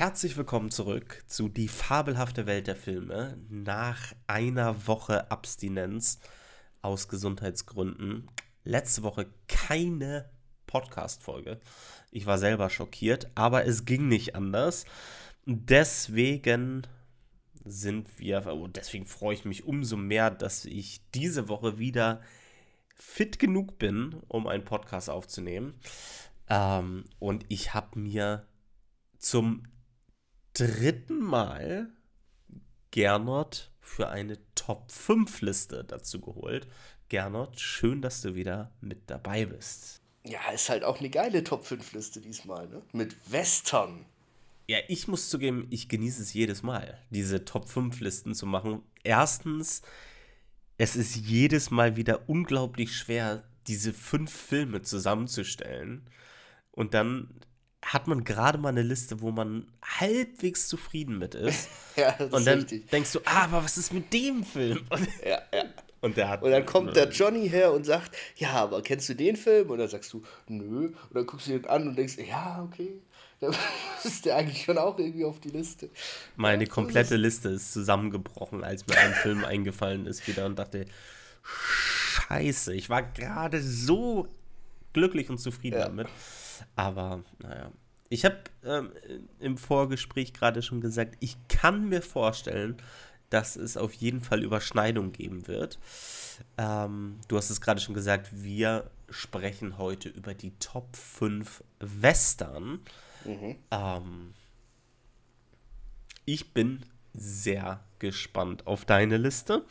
Herzlich willkommen zurück zu Die fabelhafte Welt der Filme. Nach einer Woche Abstinenz aus Gesundheitsgründen. Letzte Woche keine Podcast-Folge. Ich war selber schockiert, aber es ging nicht anders. Deswegen sind wir, oh, deswegen freue ich mich umso mehr, dass ich diese Woche wieder fit genug bin, um einen Podcast aufzunehmen. Ähm, und ich habe mir zum dritten Mal Gernot für eine Top 5 Liste dazu geholt. Gernot, schön, dass du wieder mit dabei bist. Ja, ist halt auch eine geile Top 5 Liste diesmal, ne? Mit Western. Ja, ich muss zugeben, ich genieße es jedes Mal, diese Top 5 Listen zu machen. Erstens, es ist jedes Mal wieder unglaublich schwer, diese fünf Filme zusammenzustellen. Und dann hat man gerade mal eine Liste, wo man halbwegs zufrieden mit ist. ja, das und dann richtig. denkst du, ah, aber was ist mit dem Film? Und, ja, ja. Und, und dann kommt der Johnny her und sagt, ja, aber kennst du den Film? Und dann sagst du, nö. Und dann guckst du ihn an und denkst, ja, okay. Dann ist der eigentlich schon auch irgendwie auf die Liste. Meine komplette Liste ist zusammengebrochen, als mir ein Film eingefallen ist wieder und dachte, scheiße, ich war gerade so glücklich und zufrieden ja. damit. Aber naja. Ich habe ähm, im Vorgespräch gerade schon gesagt, ich kann mir vorstellen, dass es auf jeden Fall Überschneidung geben wird. Ähm, du hast es gerade schon gesagt, wir sprechen heute über die Top 5 Western. Mhm. Ähm, ich bin sehr gespannt auf deine Liste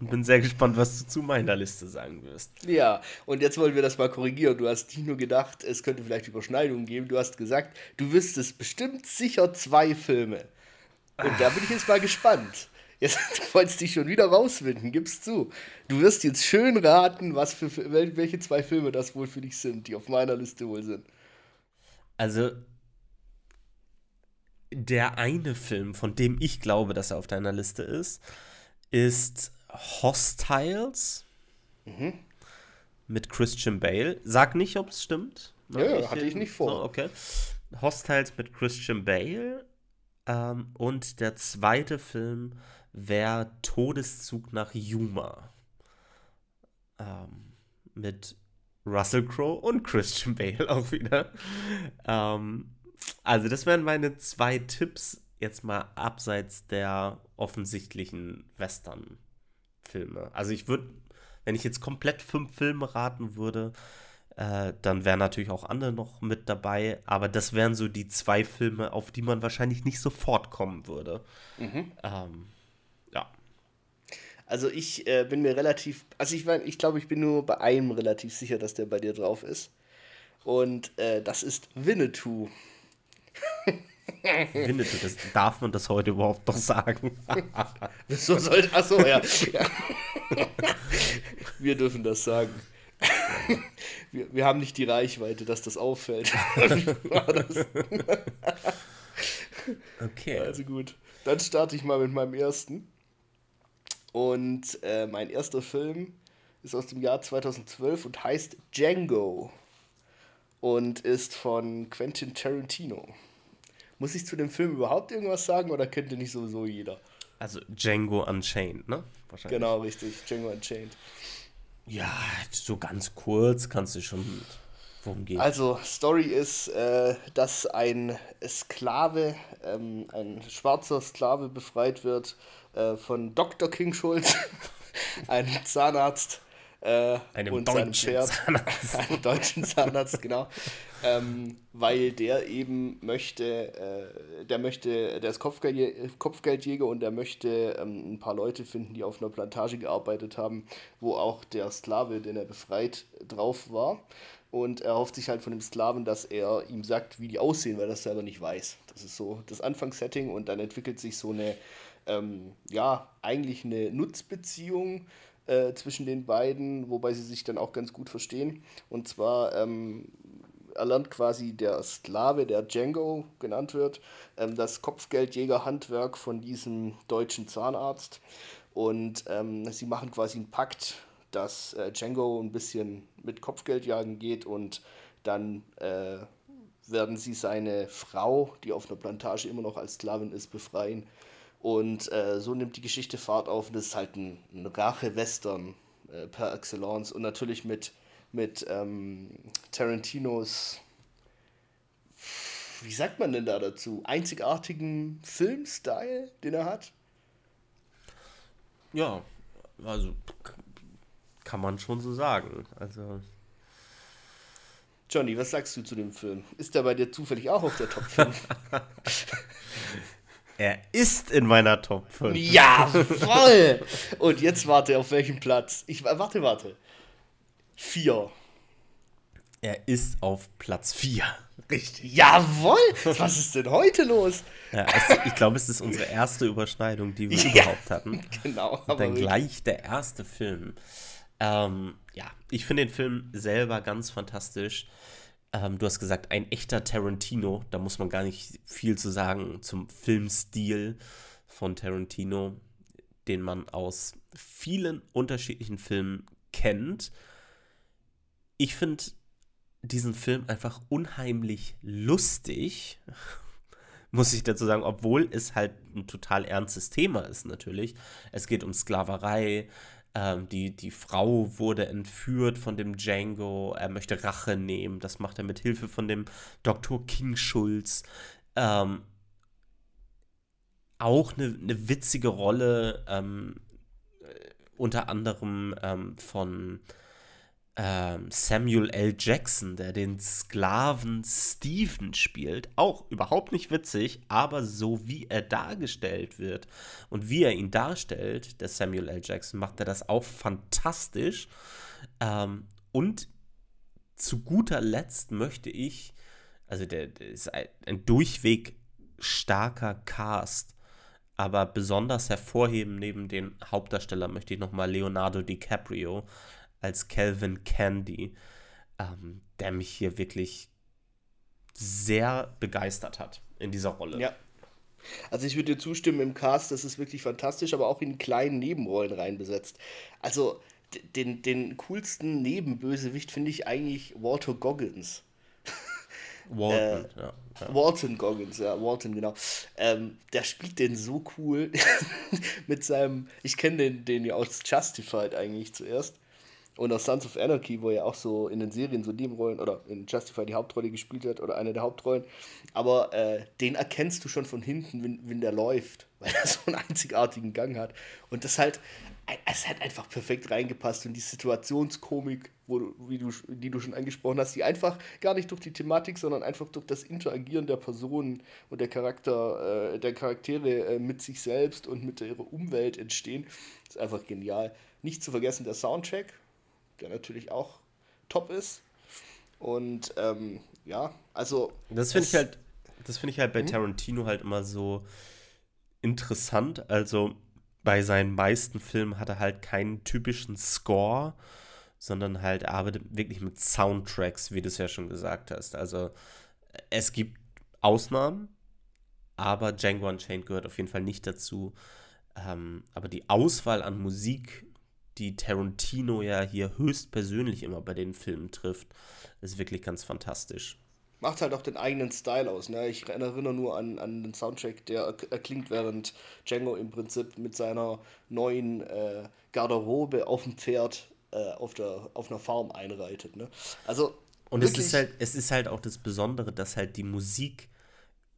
und bin sehr gespannt, was du zu meiner Liste sagen wirst. Ja, und jetzt wollen wir das mal korrigieren. Du hast nicht nur gedacht, es könnte vielleicht Überschneidungen geben. Du hast gesagt, du wüsstest bestimmt sicher zwei Filme. Und Ach. da bin ich jetzt mal gespannt. Jetzt du wolltest dich schon wieder rauswinden, gib's zu. Du wirst jetzt schön raten, was für welche zwei Filme das wohl für dich sind, die auf meiner Liste wohl sind. Also der eine Film, von dem ich glaube, dass er auf deiner Liste ist, ist Hostiles mhm. mit Christian Bale. Sag nicht, ob es stimmt. Ja, ich, hatte ich nicht vor. So, okay. Hostiles mit Christian Bale. Ähm, und der zweite Film wäre Todeszug nach Yuma. Ähm, mit Russell Crowe und Christian Bale auch wieder. Ähm, also, das wären meine zwei Tipps, jetzt mal abseits der offensichtlichen Western-Filme. Also, ich würde, wenn ich jetzt komplett fünf Filme raten würde, äh, dann wären natürlich auch andere noch mit dabei, aber das wären so die zwei Filme, auf die man wahrscheinlich nicht sofort kommen würde. Mhm. Ähm, ja. Also ich äh, bin mir relativ, also ich, ich glaube, ich bin nur bei einem relativ sicher, dass der bei dir drauf ist. Und äh, das ist Winnetou. Winnetou, das, darf man das heute überhaupt noch sagen? so soll, achso, ja. ja. Wir dürfen das sagen. Wir, wir haben nicht die Reichweite, dass das auffällt. okay. Also gut. Dann starte ich mal mit meinem ersten. Und äh, mein erster Film ist aus dem Jahr 2012 und heißt Django. Und ist von Quentin Tarantino. Muss ich zu dem Film überhaupt irgendwas sagen oder kennt ihr nicht sowieso jeder? Also Django Unchained, ne? Genau, richtig. Django Unchained. Ja, so ganz kurz kannst du schon. Worum geht's? Also, Story ist, äh, dass ein Sklave, ähm, ein schwarzer Sklave befreit wird äh, von Dr. King Schulz, einem Zahnarzt, äh, einem deutschen Pferd, Zahnarzt. einem deutschen Zahnarzt, genau. Ähm, weil der eben möchte, äh, der möchte, der ist Kopfgeld, Kopfgeldjäger und der möchte ähm, ein paar Leute finden, die auf einer Plantage gearbeitet haben, wo auch der Sklave, den er befreit, drauf war. Und er hofft sich halt von dem Sklaven, dass er ihm sagt, wie die aussehen, weil er das selber nicht weiß. Das ist so das Anfangssetting und dann entwickelt sich so eine, ähm, ja, eigentlich eine Nutzbeziehung äh, zwischen den beiden, wobei sie sich dann auch ganz gut verstehen. Und zwar ähm, erlernt quasi der Sklave, der Django genannt wird, ähm, das Kopfgeldjägerhandwerk von diesem deutschen Zahnarzt. Und ähm, sie machen quasi einen Pakt, dass äh, Django ein bisschen mit Kopfgeldjagen geht und dann äh, werden sie seine Frau, die auf einer Plantage immer noch als Sklavin ist, befreien. Und äh, so nimmt die Geschichte Fahrt auf. Und das ist halt ein, ein Rache-Western äh, per excellence. Und natürlich mit, mit ähm, Tarantinos, wie sagt man denn da dazu? Einzigartigen Filmstyle, den er hat. Ja, also kann man schon so sagen. Also. Johnny, was sagst du zu dem Film? Ist der bei dir zufällig auch auf der Top 5? er ist in meiner Top 5. Ja, voll! Und jetzt warte, auf welchem Platz? Ich warte, warte. 4. Er ist auf Platz 4. Richtig. Jawohl! Was ist denn heute los? Ja, es, ich glaube, es ist unsere erste Überschneidung, die wir ja, überhaupt hatten. Genau. Und dann gleich der erste Film. Ähm, ja, ich finde den Film selber ganz fantastisch. Ähm, du hast gesagt, ein echter Tarantino. Da muss man gar nicht viel zu sagen zum Filmstil von Tarantino, den man aus vielen unterschiedlichen Filmen kennt. Ich finde diesen Film einfach unheimlich lustig, muss ich dazu sagen, obwohl es halt ein total ernstes Thema ist natürlich. Es geht um Sklaverei, ähm, die, die Frau wurde entführt von dem Django. Er möchte Rache nehmen. Das macht er mit Hilfe von dem Dr. King Schulz. Ähm, auch eine, eine witzige Rolle, ähm, äh, unter anderem ähm, von Samuel L. Jackson, der den Sklaven Stephen spielt. Auch überhaupt nicht witzig, aber so wie er dargestellt wird und wie er ihn darstellt, der Samuel L. Jackson, macht er das auch fantastisch. Ähm, und zu guter Letzt möchte ich, also der, der ist ein, ein durchweg starker Cast, aber besonders hervorheben neben den Hauptdarsteller möchte ich nochmal Leonardo DiCaprio als Calvin Candy, ähm, der mich hier wirklich sehr begeistert hat in dieser Rolle. Ja. Also ich würde dir zustimmen im Cast, das ist wirklich fantastisch, aber auch in kleinen Nebenrollen reinbesetzt. Also den, den coolsten Nebenbösewicht finde ich eigentlich Walter Goggins. Walton, äh, ja, ja. Walton Goggins, ja, Walton, genau. Ähm, der spielt den so cool mit seinem, ich kenne den, den ja aus Justified eigentlich zuerst. Und aus Sons of Anarchy, wo er auch so in den Serien so Nebenrollen oder in Justify die Hauptrolle gespielt hat oder eine der Hauptrollen. Aber äh, den erkennst du schon von hinten, wenn, wenn der läuft, weil er so einen einzigartigen Gang hat. Und das halt, es hat einfach perfekt reingepasst und die Situationskomik, wo du, wie du, die du schon angesprochen hast, die einfach gar nicht durch die Thematik, sondern einfach durch das Interagieren der Personen und der Charakter, äh, der Charaktere äh, mit sich selbst und mit ihrer Umwelt entstehen, ist einfach genial. Nicht zu vergessen der Soundtrack, der natürlich auch top ist. Und ähm, ja, also. Das finde ich halt, das finde ich halt bei mhm. Tarantino halt immer so interessant. Also bei seinen meisten Filmen hat er halt keinen typischen Score, sondern halt arbeitet wirklich mit Soundtracks, wie du es ja schon gesagt hast. Also es gibt Ausnahmen, aber Django Unchained gehört auf jeden Fall nicht dazu. Ähm, aber die Auswahl an Musik die Tarantino ja hier höchstpersönlich immer bei den Filmen trifft, ist wirklich ganz fantastisch. Macht halt auch den eigenen Style aus. Ne? Ich erinnere nur an, an den Soundtrack, der erklingt, während Django im Prinzip mit seiner neuen äh, Garderobe auf dem Pferd äh, auf, der, auf einer Farm einreitet. Ne? Also, Und es ist, halt, es ist halt auch das Besondere, dass halt die Musik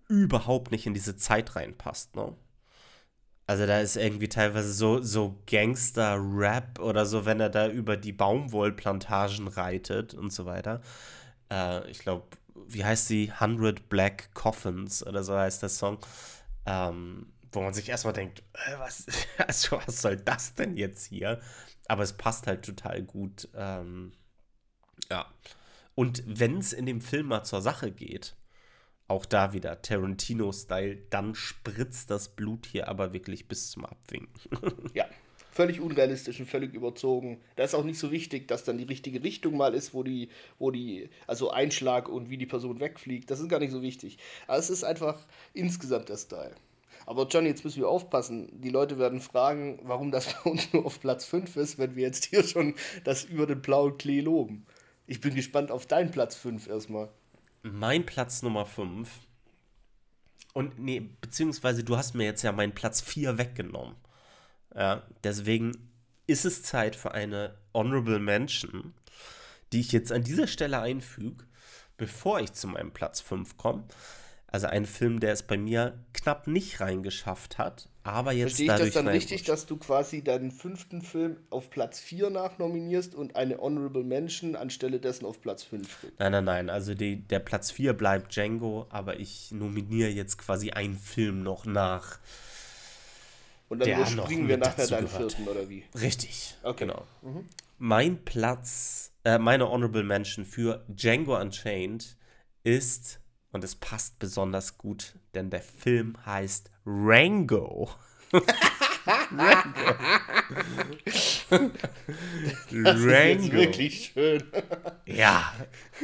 überhaupt nicht in diese Zeit reinpasst. Ne? Also da ist irgendwie teilweise so, so Gangster-Rap oder so, wenn er da über die Baumwollplantagen reitet und so weiter. Äh, ich glaube, wie heißt sie? 100 Black Coffins oder so heißt der Song. Ähm, wo man sich erstmal denkt, äh, was, also, was soll das denn jetzt hier? Aber es passt halt total gut. Ähm, ja. Und wenn es in dem Film mal zur Sache geht, auch da wieder Tarantino-Style, dann spritzt das Blut hier aber wirklich bis zum Abwinken. ja, völlig unrealistisch und völlig überzogen. Da ist auch nicht so wichtig, dass dann die richtige Richtung mal ist, wo die, wo die, also Einschlag und wie die Person wegfliegt. Das ist gar nicht so wichtig. Aber es ist einfach insgesamt der Style. Aber Johnny, jetzt müssen wir aufpassen. Die Leute werden fragen, warum das bei uns nur auf Platz 5 ist, wenn wir jetzt hier schon das über den blauen Klee loben. Ich bin gespannt auf deinen Platz 5 erstmal. Mein Platz Nummer 5. Und nee, beziehungsweise du hast mir jetzt ja meinen Platz 4 weggenommen. Ja, deswegen ist es Zeit für eine Honorable Mention, die ich jetzt an dieser Stelle einfüge, bevor ich zu meinem Platz 5 komme. Also ein Film, der es bei mir knapp nicht reingeschafft hat, aber jetzt Verstehe ich das dann richtig, dass du quasi deinen fünften Film auf Platz 4 nachnominierst und eine Honorable Mention anstelle dessen auf Platz 5 steht? Nein, nein, nein. Also die, der Platz 4 bleibt Django, aber ich nominiere jetzt quasi einen Film noch nach. Und dann springen wir nachher deinen vierten, oder wie? Richtig, okay. genau. Mhm. Mein Platz, äh, meine Honorable Mention für Django Unchained ist und es passt besonders gut, denn der Film heißt Rango. Rango. das Rango. ist wirklich schön. ja,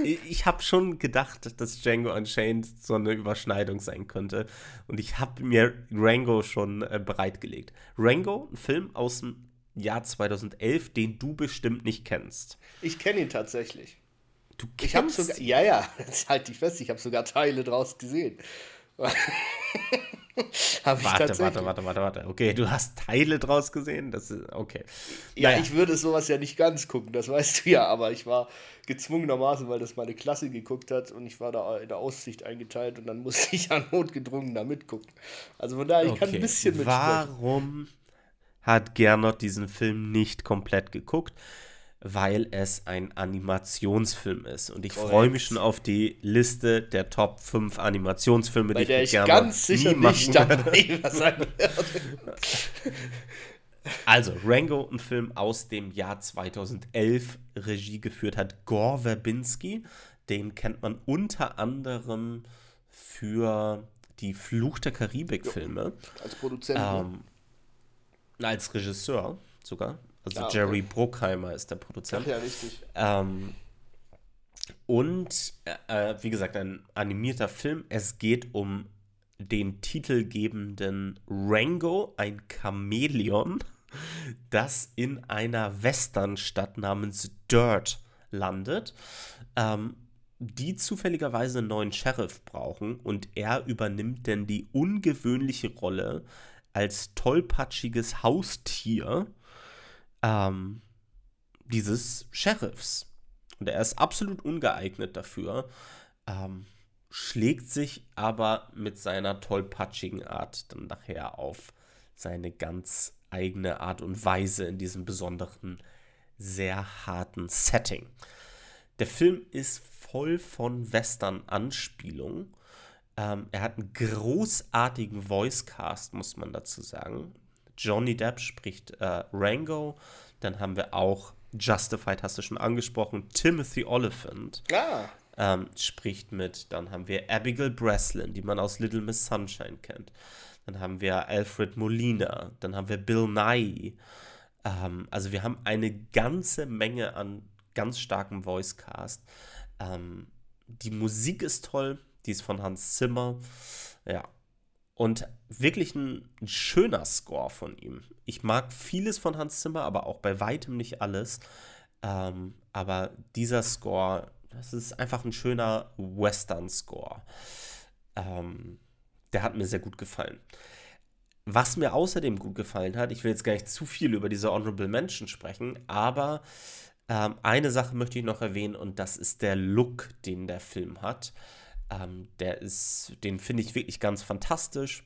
ich habe schon gedacht, dass Django Unchained so eine Überschneidung sein könnte. Und ich habe mir Rango schon äh, bereitgelegt. Rango, ein Film aus dem Jahr 2011, den du bestimmt nicht kennst. Ich kenne ihn tatsächlich. Du kennst sogar, ja, ja, jetzt halt dich fest, ich habe sogar Teile draus gesehen. Warte, warte, warte, warte, warte. Okay, du hast Teile draus gesehen? Das ist okay. Ja, naja. ich würde sowas ja nicht ganz gucken, das weißt du ja, aber ich war gezwungenermaßen, weil das meine Klasse geguckt hat und ich war da in der Aussicht eingeteilt und dann musste ich ja notgedrungen da mitgucken. Also von daher, ich okay. kann ein bisschen mitsprechen. Warum hat Gernot diesen Film nicht komplett geguckt? Weil es ein Animationsfilm ist. Und ich freue mich schon auf die Liste der Top 5 Animationsfilme, Bei die der ich, ich ganz sicher nicht dabei sein werde. Also, Rango, ein Film aus dem Jahr 2011, Regie geführt hat Gore Verbinski. Den kennt man unter anderem für die Fluch der Karibik-Filme. Als Produzent. Ne? Ähm, als Regisseur sogar. Also ja, okay. Jerry Bruckheimer ist der Produzent. Ach ja, richtig. Ähm, und äh, wie gesagt, ein animierter Film. Es geht um den titelgebenden Rango, ein Chamäleon, das in einer Westernstadt namens Dirt landet, ähm, die zufälligerweise einen neuen Sheriff brauchen und er übernimmt denn die ungewöhnliche Rolle als tollpatschiges Haustier ähm, dieses Sheriffs. Und er ist absolut ungeeignet dafür, ähm, schlägt sich aber mit seiner tollpatschigen Art dann nachher auf seine ganz eigene Art und Weise in diesem besonderen, sehr harten Setting. Der Film ist voll von Western-Anspielungen. Ähm, er hat einen großartigen Voicecast, muss man dazu sagen. Johnny Depp spricht äh, Rango. Dann haben wir auch Justified, hast du schon angesprochen. Timothy Oliphant ah. ähm, spricht mit. Dann haben wir Abigail Breslin, die man aus Little Miss Sunshine kennt. Dann haben wir Alfred Molina. Dann haben wir Bill Nye. Ähm, also wir haben eine ganze Menge an ganz starkem Voicecast. Ähm, die Musik ist toll. Die ist von Hans Zimmer. Ja, und wirklich ein, schöner Score von ihm. Ich mag vieles von Hans Zimmer, aber auch bei weitem nicht alles. Ähm, aber dieser Score, das ist einfach ein schöner Western-Score. Ähm, der hat mir sehr gut gefallen. Was mir außerdem gut gefallen hat, ich will jetzt gar nicht zu viel über diese Honorable Mention sprechen, aber ähm, eine Sache möchte ich noch erwähnen und das ist der Look, den der Film hat. Ähm, der ist, den finde ich wirklich ganz fantastisch.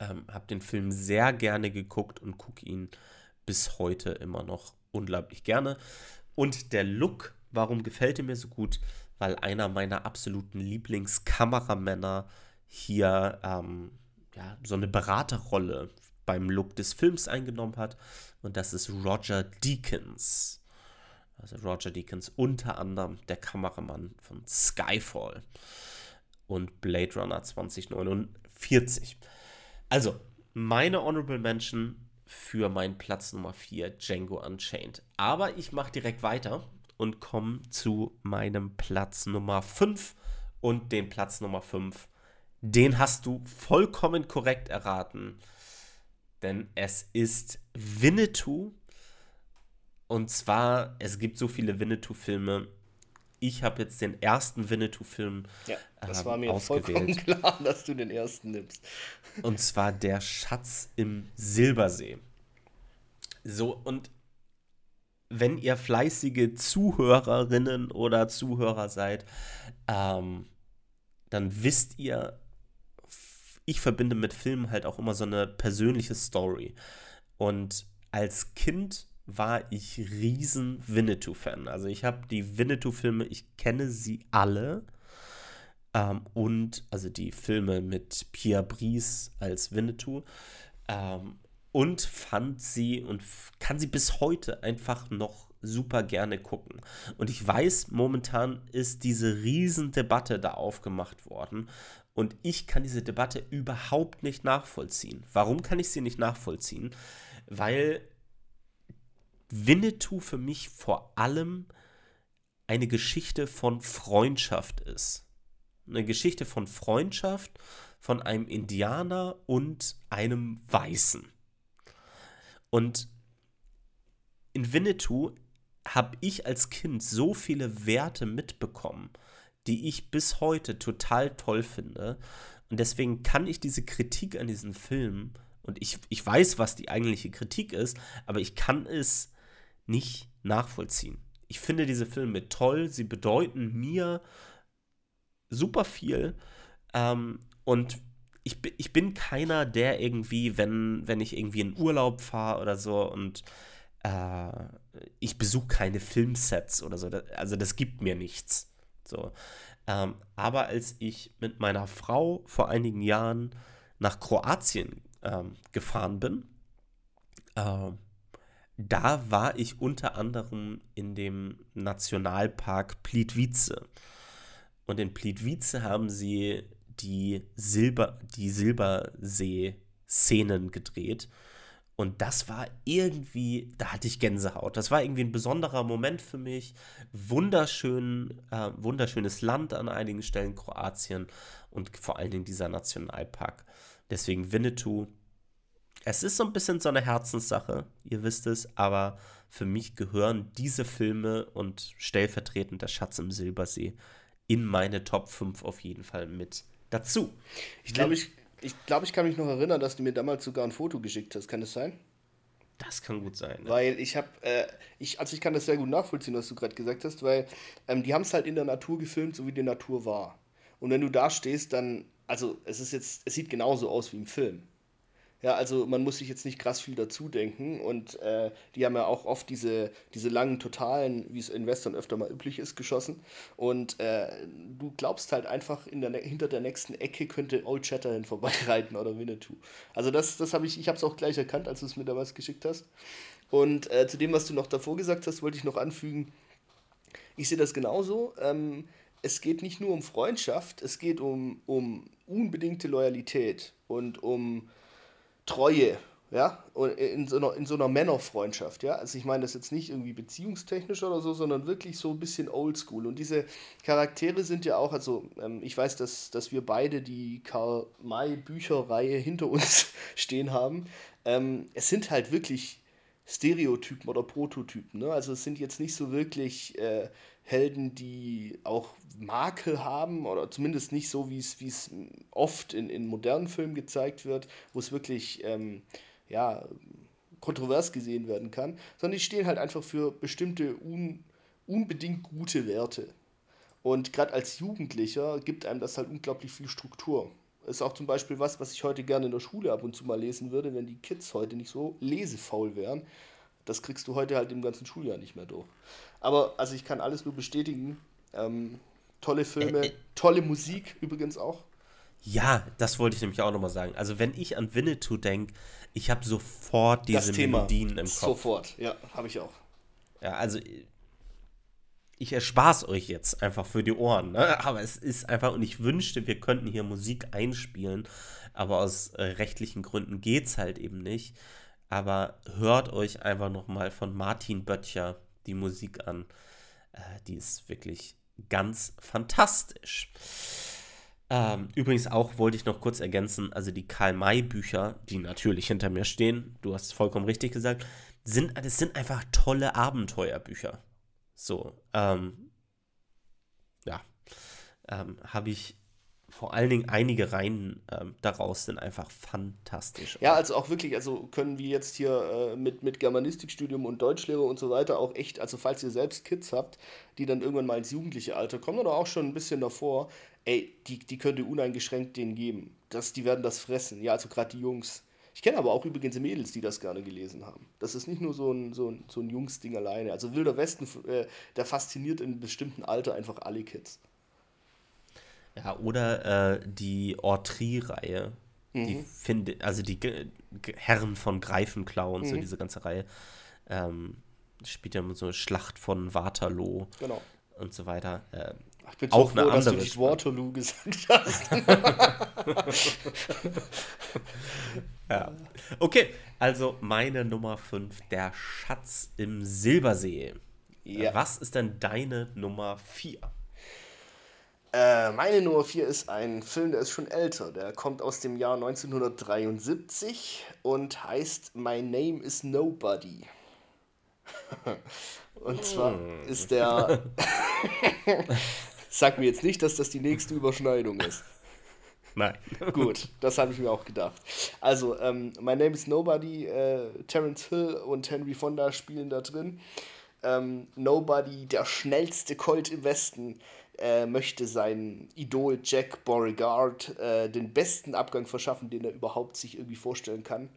Ähm, habe den Film sehr gerne geguckt und gucke ihn bis heute immer noch unglaublich gerne. Und der Look, warum gefällt er mir so gut? Weil einer meiner absoluten Lieblingskameramänner hier ähm, ja, so eine Beraterrolle beim Look des Films eingenommen hat. Und das ist Roger Deakins. Also Roger Deakins, unter anderem der Kameramann von Skyfall und Blade Runner 2049. Also, meine Honorable Mention für meinen Platz Nummer 4, Django Unchained. Aber ich mache direkt weiter und komme zu meinem Platz Nummer 5 und den Platz Nummer 5. Den hast du vollkommen korrekt erraten, denn es ist Winnetou und zwar, es gibt so viele Winnetou-Filme. ich habe jetzt den ersten Winnetou-Film Ja, das ähm, war mir ausgewählt. vollkommen klar, dass du den ersten nimmst. Und zwar Der Schatz im Silbersee. So, und wenn ihr fleißige Zuhörerinnen oder Zuhörer seid, ähm, dann wisst ihr, ich verbinde mit Filmen halt auch immer so eine persönliche Story. Und als Kind war ich riesen Winnetou-Fan. Also ich habe die Winnetou-Filme, ich kenne sie alle. Ähm, und also die Filme mit Pierre Brice als Winnetou. Ähm, und fand sie und kann sie bis heute einfach noch super gerne gucken. Und ich weiß, momentan ist diese Riesendebatte da aufgemacht worden. Und ich kann diese Debatte überhaupt nicht nachvollziehen. Warum kann ich sie nicht nachvollziehen? Weil Winnetou für mich vor allem eine Geschichte von Freundschaft ist. Eine Geschichte von Freundschaft von einem Indianer und einem Weißen. Und in Winnetou habe ich als Kind so viele Werte mitbekommen, die ich bis heute total toll finde. Und deswegen kann ich diese Kritik an diesen Film, und ich, ich weiß, was die eigentliche Kritik ist, aber ich kann es nicht nachvollziehen. Ich finde diese Filme toll, sie bedeuten mir super viel. Ähm, und ich, ich bin keiner, der irgendwie, wenn, wenn ich irgendwie in Urlaub fahre oder so und äh, ich besuche keine Filmsets oder so. Also das gibt mir nichts. So. Ähm, aber als ich mit meiner Frau vor einigen Jahren nach Kroatien ähm, gefahren bin, ähm, da war ich unter anderem in dem Nationalpark Plitvice. Und in Plitvice haben sie die, Silber, die Silbersee-Szenen gedreht. Und das war irgendwie, da hatte ich Gänsehaut. Das war irgendwie ein besonderer Moment für mich. Wunderschön, äh, wunderschönes Land an einigen Stellen, Kroatien und vor allen Dingen dieser Nationalpark. Deswegen Winnetou. Es ist so ein bisschen so eine Herzenssache, ihr wisst es, aber für mich gehören diese Filme und stellvertretend der Schatz im Silbersee in meine Top 5 auf jeden Fall mit dazu. Ich glaube, ich, ich, glaub, ich kann mich noch erinnern, dass du mir damals sogar ein Foto geschickt hast. Kann das sein? Das kann gut sein. Ne? Weil ich habe, äh, ich, also ich kann das sehr gut nachvollziehen, was du gerade gesagt hast, weil ähm, die haben es halt in der Natur gefilmt, so wie die Natur war. Und wenn du da stehst, dann, also es ist jetzt, es sieht genauso aus wie im Film. Ja, also man muss sich jetzt nicht krass viel dazu denken und äh, die haben ja auch oft diese, diese langen Totalen, wie es in Western öfter mal üblich ist, geschossen. Und äh, du glaubst halt einfach, in der, hinter der nächsten Ecke könnte Old Shatterhand vorbeireiten oder Winnetou. Also das, das habe ich, ich habe es auch gleich erkannt, als du es mir damals geschickt hast. Und äh, zu dem, was du noch davor gesagt hast, wollte ich noch anfügen, ich sehe das genauso. Ähm, es geht nicht nur um Freundschaft, es geht um, um unbedingte Loyalität und um Treue, ja, in so einer, in so einer Männerfreundschaft, ja. Also ich meine das jetzt nicht irgendwie beziehungstechnisch oder so, sondern wirklich so ein bisschen oldschool. Und diese Charaktere sind ja auch, also ähm, ich weiß, dass, dass wir beide die Karl-May-Bücherreihe hinter uns stehen haben. Ähm, es sind halt wirklich Stereotypen oder Prototypen, ne? Also es sind jetzt nicht so wirklich äh, Helden, die auch Makel haben oder zumindest nicht so, wie es oft in, in modernen Filmen gezeigt wird, wo es wirklich ähm, ja, kontrovers gesehen werden kann, sondern die stehen halt einfach für bestimmte un, unbedingt gute Werte. Und gerade als Jugendlicher gibt einem das halt unglaublich viel Struktur. Ist auch zum Beispiel was, was ich heute gerne in der Schule ab und zu mal lesen würde, wenn die Kids heute nicht so lesefaul wären. Das kriegst du heute halt im ganzen Schuljahr nicht mehr durch. Aber also ich kann alles nur bestätigen. Ähm, tolle Filme, äh, äh, tolle Musik übrigens auch. Ja, das wollte ich nämlich auch nochmal sagen. Also wenn ich an Winnetou denke, ich habe sofort diese Melodien im Kopf. Sofort, ja, habe ich auch. Ja, also ich erspare es euch jetzt einfach für die Ohren, ne? aber es ist einfach, und ich wünschte, wir könnten hier Musik einspielen, aber aus äh, rechtlichen Gründen geht es halt eben nicht. Aber hört euch einfach nochmal von Martin Böttcher die Musik an. Äh, die ist wirklich ganz fantastisch. Ähm, übrigens auch wollte ich noch kurz ergänzen, also die Karl-May-Bücher, die natürlich hinter mir stehen, du hast vollkommen richtig gesagt, sind, das sind einfach tolle Abenteuerbücher. So, ähm, ähm, habe ich vor allen Dingen einige Reihen ähm, daraus sind einfach fantastisch. Ja, also auch wirklich, also können wir jetzt hier äh, mit, mit Germanistikstudium und Deutschlehre und so weiter auch echt, also falls ihr selbst Kids habt, die dann irgendwann mal ins jugendliche Alter kommen oder auch schon ein bisschen davor, ey, die, die könnt ihr uneingeschränkt denen geben. Das, die werden das fressen. Ja, also gerade die Jungs. Ich kenne aber auch übrigens Mädels, die das gerne gelesen haben. Das ist nicht nur so ein, so ein, so ein Jungsding alleine. Also Wilder Westen, äh, der fasziniert in einem bestimmten Alter einfach alle Kids. Ja, oder äh, die Ortrie-Reihe. Mhm. Die finde, also die G G Herren von Greifenklau und mhm. so diese ganze Reihe. Ähm, spielt ja so eine Schlacht von Waterloo. Genau. Und so weiter. Äh, ich bin auch so froh, eine andere. dass du nicht Waterloo gesagt hast. ja. Okay, also meine Nummer 5, der Schatz im Silbersee. Ja. Was ist denn deine Nummer 4? Äh, meine Nummer 4 ist ein Film, der ist schon älter. Der kommt aus dem Jahr 1973 und heißt My Name is Nobody. und zwar hm. ist der. Sag mir jetzt nicht, dass das die nächste Überschneidung ist. Nein. Gut, das habe ich mir auch gedacht. Also, ähm, My Name is Nobody, äh, Terence Hill und Henry Fonda spielen da drin. Ähm, Nobody, der schnellste Colt im Westen, äh, möchte sein Idol Jack Beauregard äh, den besten Abgang verschaffen, den er überhaupt sich irgendwie vorstellen kann.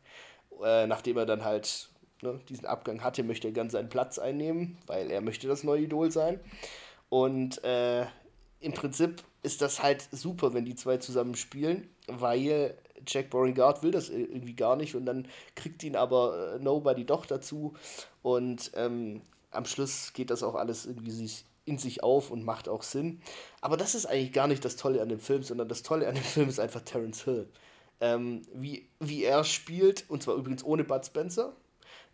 Äh, nachdem er dann halt ne, diesen Abgang hatte, möchte er gern seinen Platz einnehmen, weil er möchte das neue Idol sein. Und äh, im Prinzip ist das halt super, wenn die zwei zusammen spielen, weil Jack Beauregard will das irgendwie gar nicht und dann kriegt ihn aber äh, Nobody doch dazu und ähm, am Schluss geht das auch alles irgendwie sich in sich auf und macht auch Sinn. Aber das ist eigentlich gar nicht das Tolle an dem Film, sondern das Tolle an dem Film ist einfach Terence Hill. Ähm, wie, wie er spielt, und zwar übrigens ohne Bud Spencer,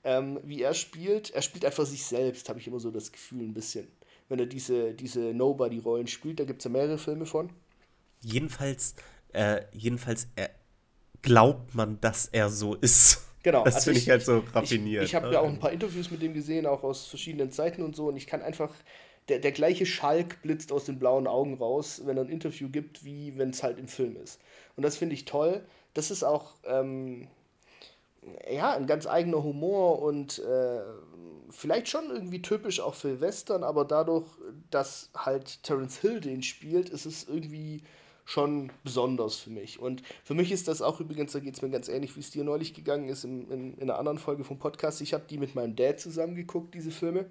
ähm, wie er spielt, er spielt einfach sich selbst, habe ich immer so das Gefühl ein bisschen. Wenn er diese, diese Nobody-Rollen spielt, da gibt es ja mehrere Filme von. Jedenfalls, äh, jedenfalls äh, glaubt man, dass er so ist. Genau. Das also finde ich, ich, halt so raffiniert. Ich, ich habe ja auch ein paar Interviews mit dem gesehen, auch aus verschiedenen Zeiten und so, und ich kann einfach der, der gleiche Schalk blitzt aus den blauen Augen raus, wenn er ein Interview gibt, wie wenn es halt im Film ist. Und das finde ich toll. Das ist auch ähm, ja, ein ganz eigener Humor und äh, vielleicht schon irgendwie typisch auch für Western, aber dadurch, dass halt Terence Hill den spielt, ist es irgendwie schon besonders für mich. Und für mich ist das auch übrigens, da geht es mir ganz ähnlich, wie es dir neulich gegangen ist in, in, in einer anderen Folge vom Podcast. Ich habe die mit meinem Dad zusammen geguckt, diese Filme.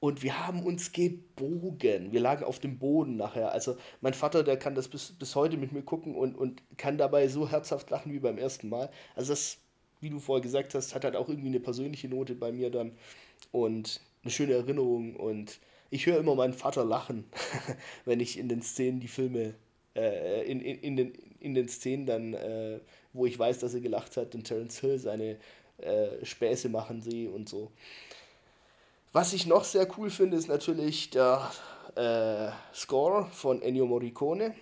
Und wir haben uns gebogen. Wir lagen auf dem Boden nachher. Also mein Vater, der kann das bis, bis heute mit mir gucken und, und kann dabei so herzhaft lachen wie beim ersten Mal. Also das, wie du vorher gesagt hast, hat halt auch irgendwie eine persönliche Note bei mir dann und eine schöne Erinnerung. Und ich höre immer meinen Vater lachen, wenn ich in den Szenen die Filme, äh, in, in, in, den, in den Szenen dann, äh, wo ich weiß, dass er gelacht hat und Terence Hill seine äh, Späße machen sehe und so. Was ich noch sehr cool finde, ist natürlich der äh, Score von Ennio Morricone.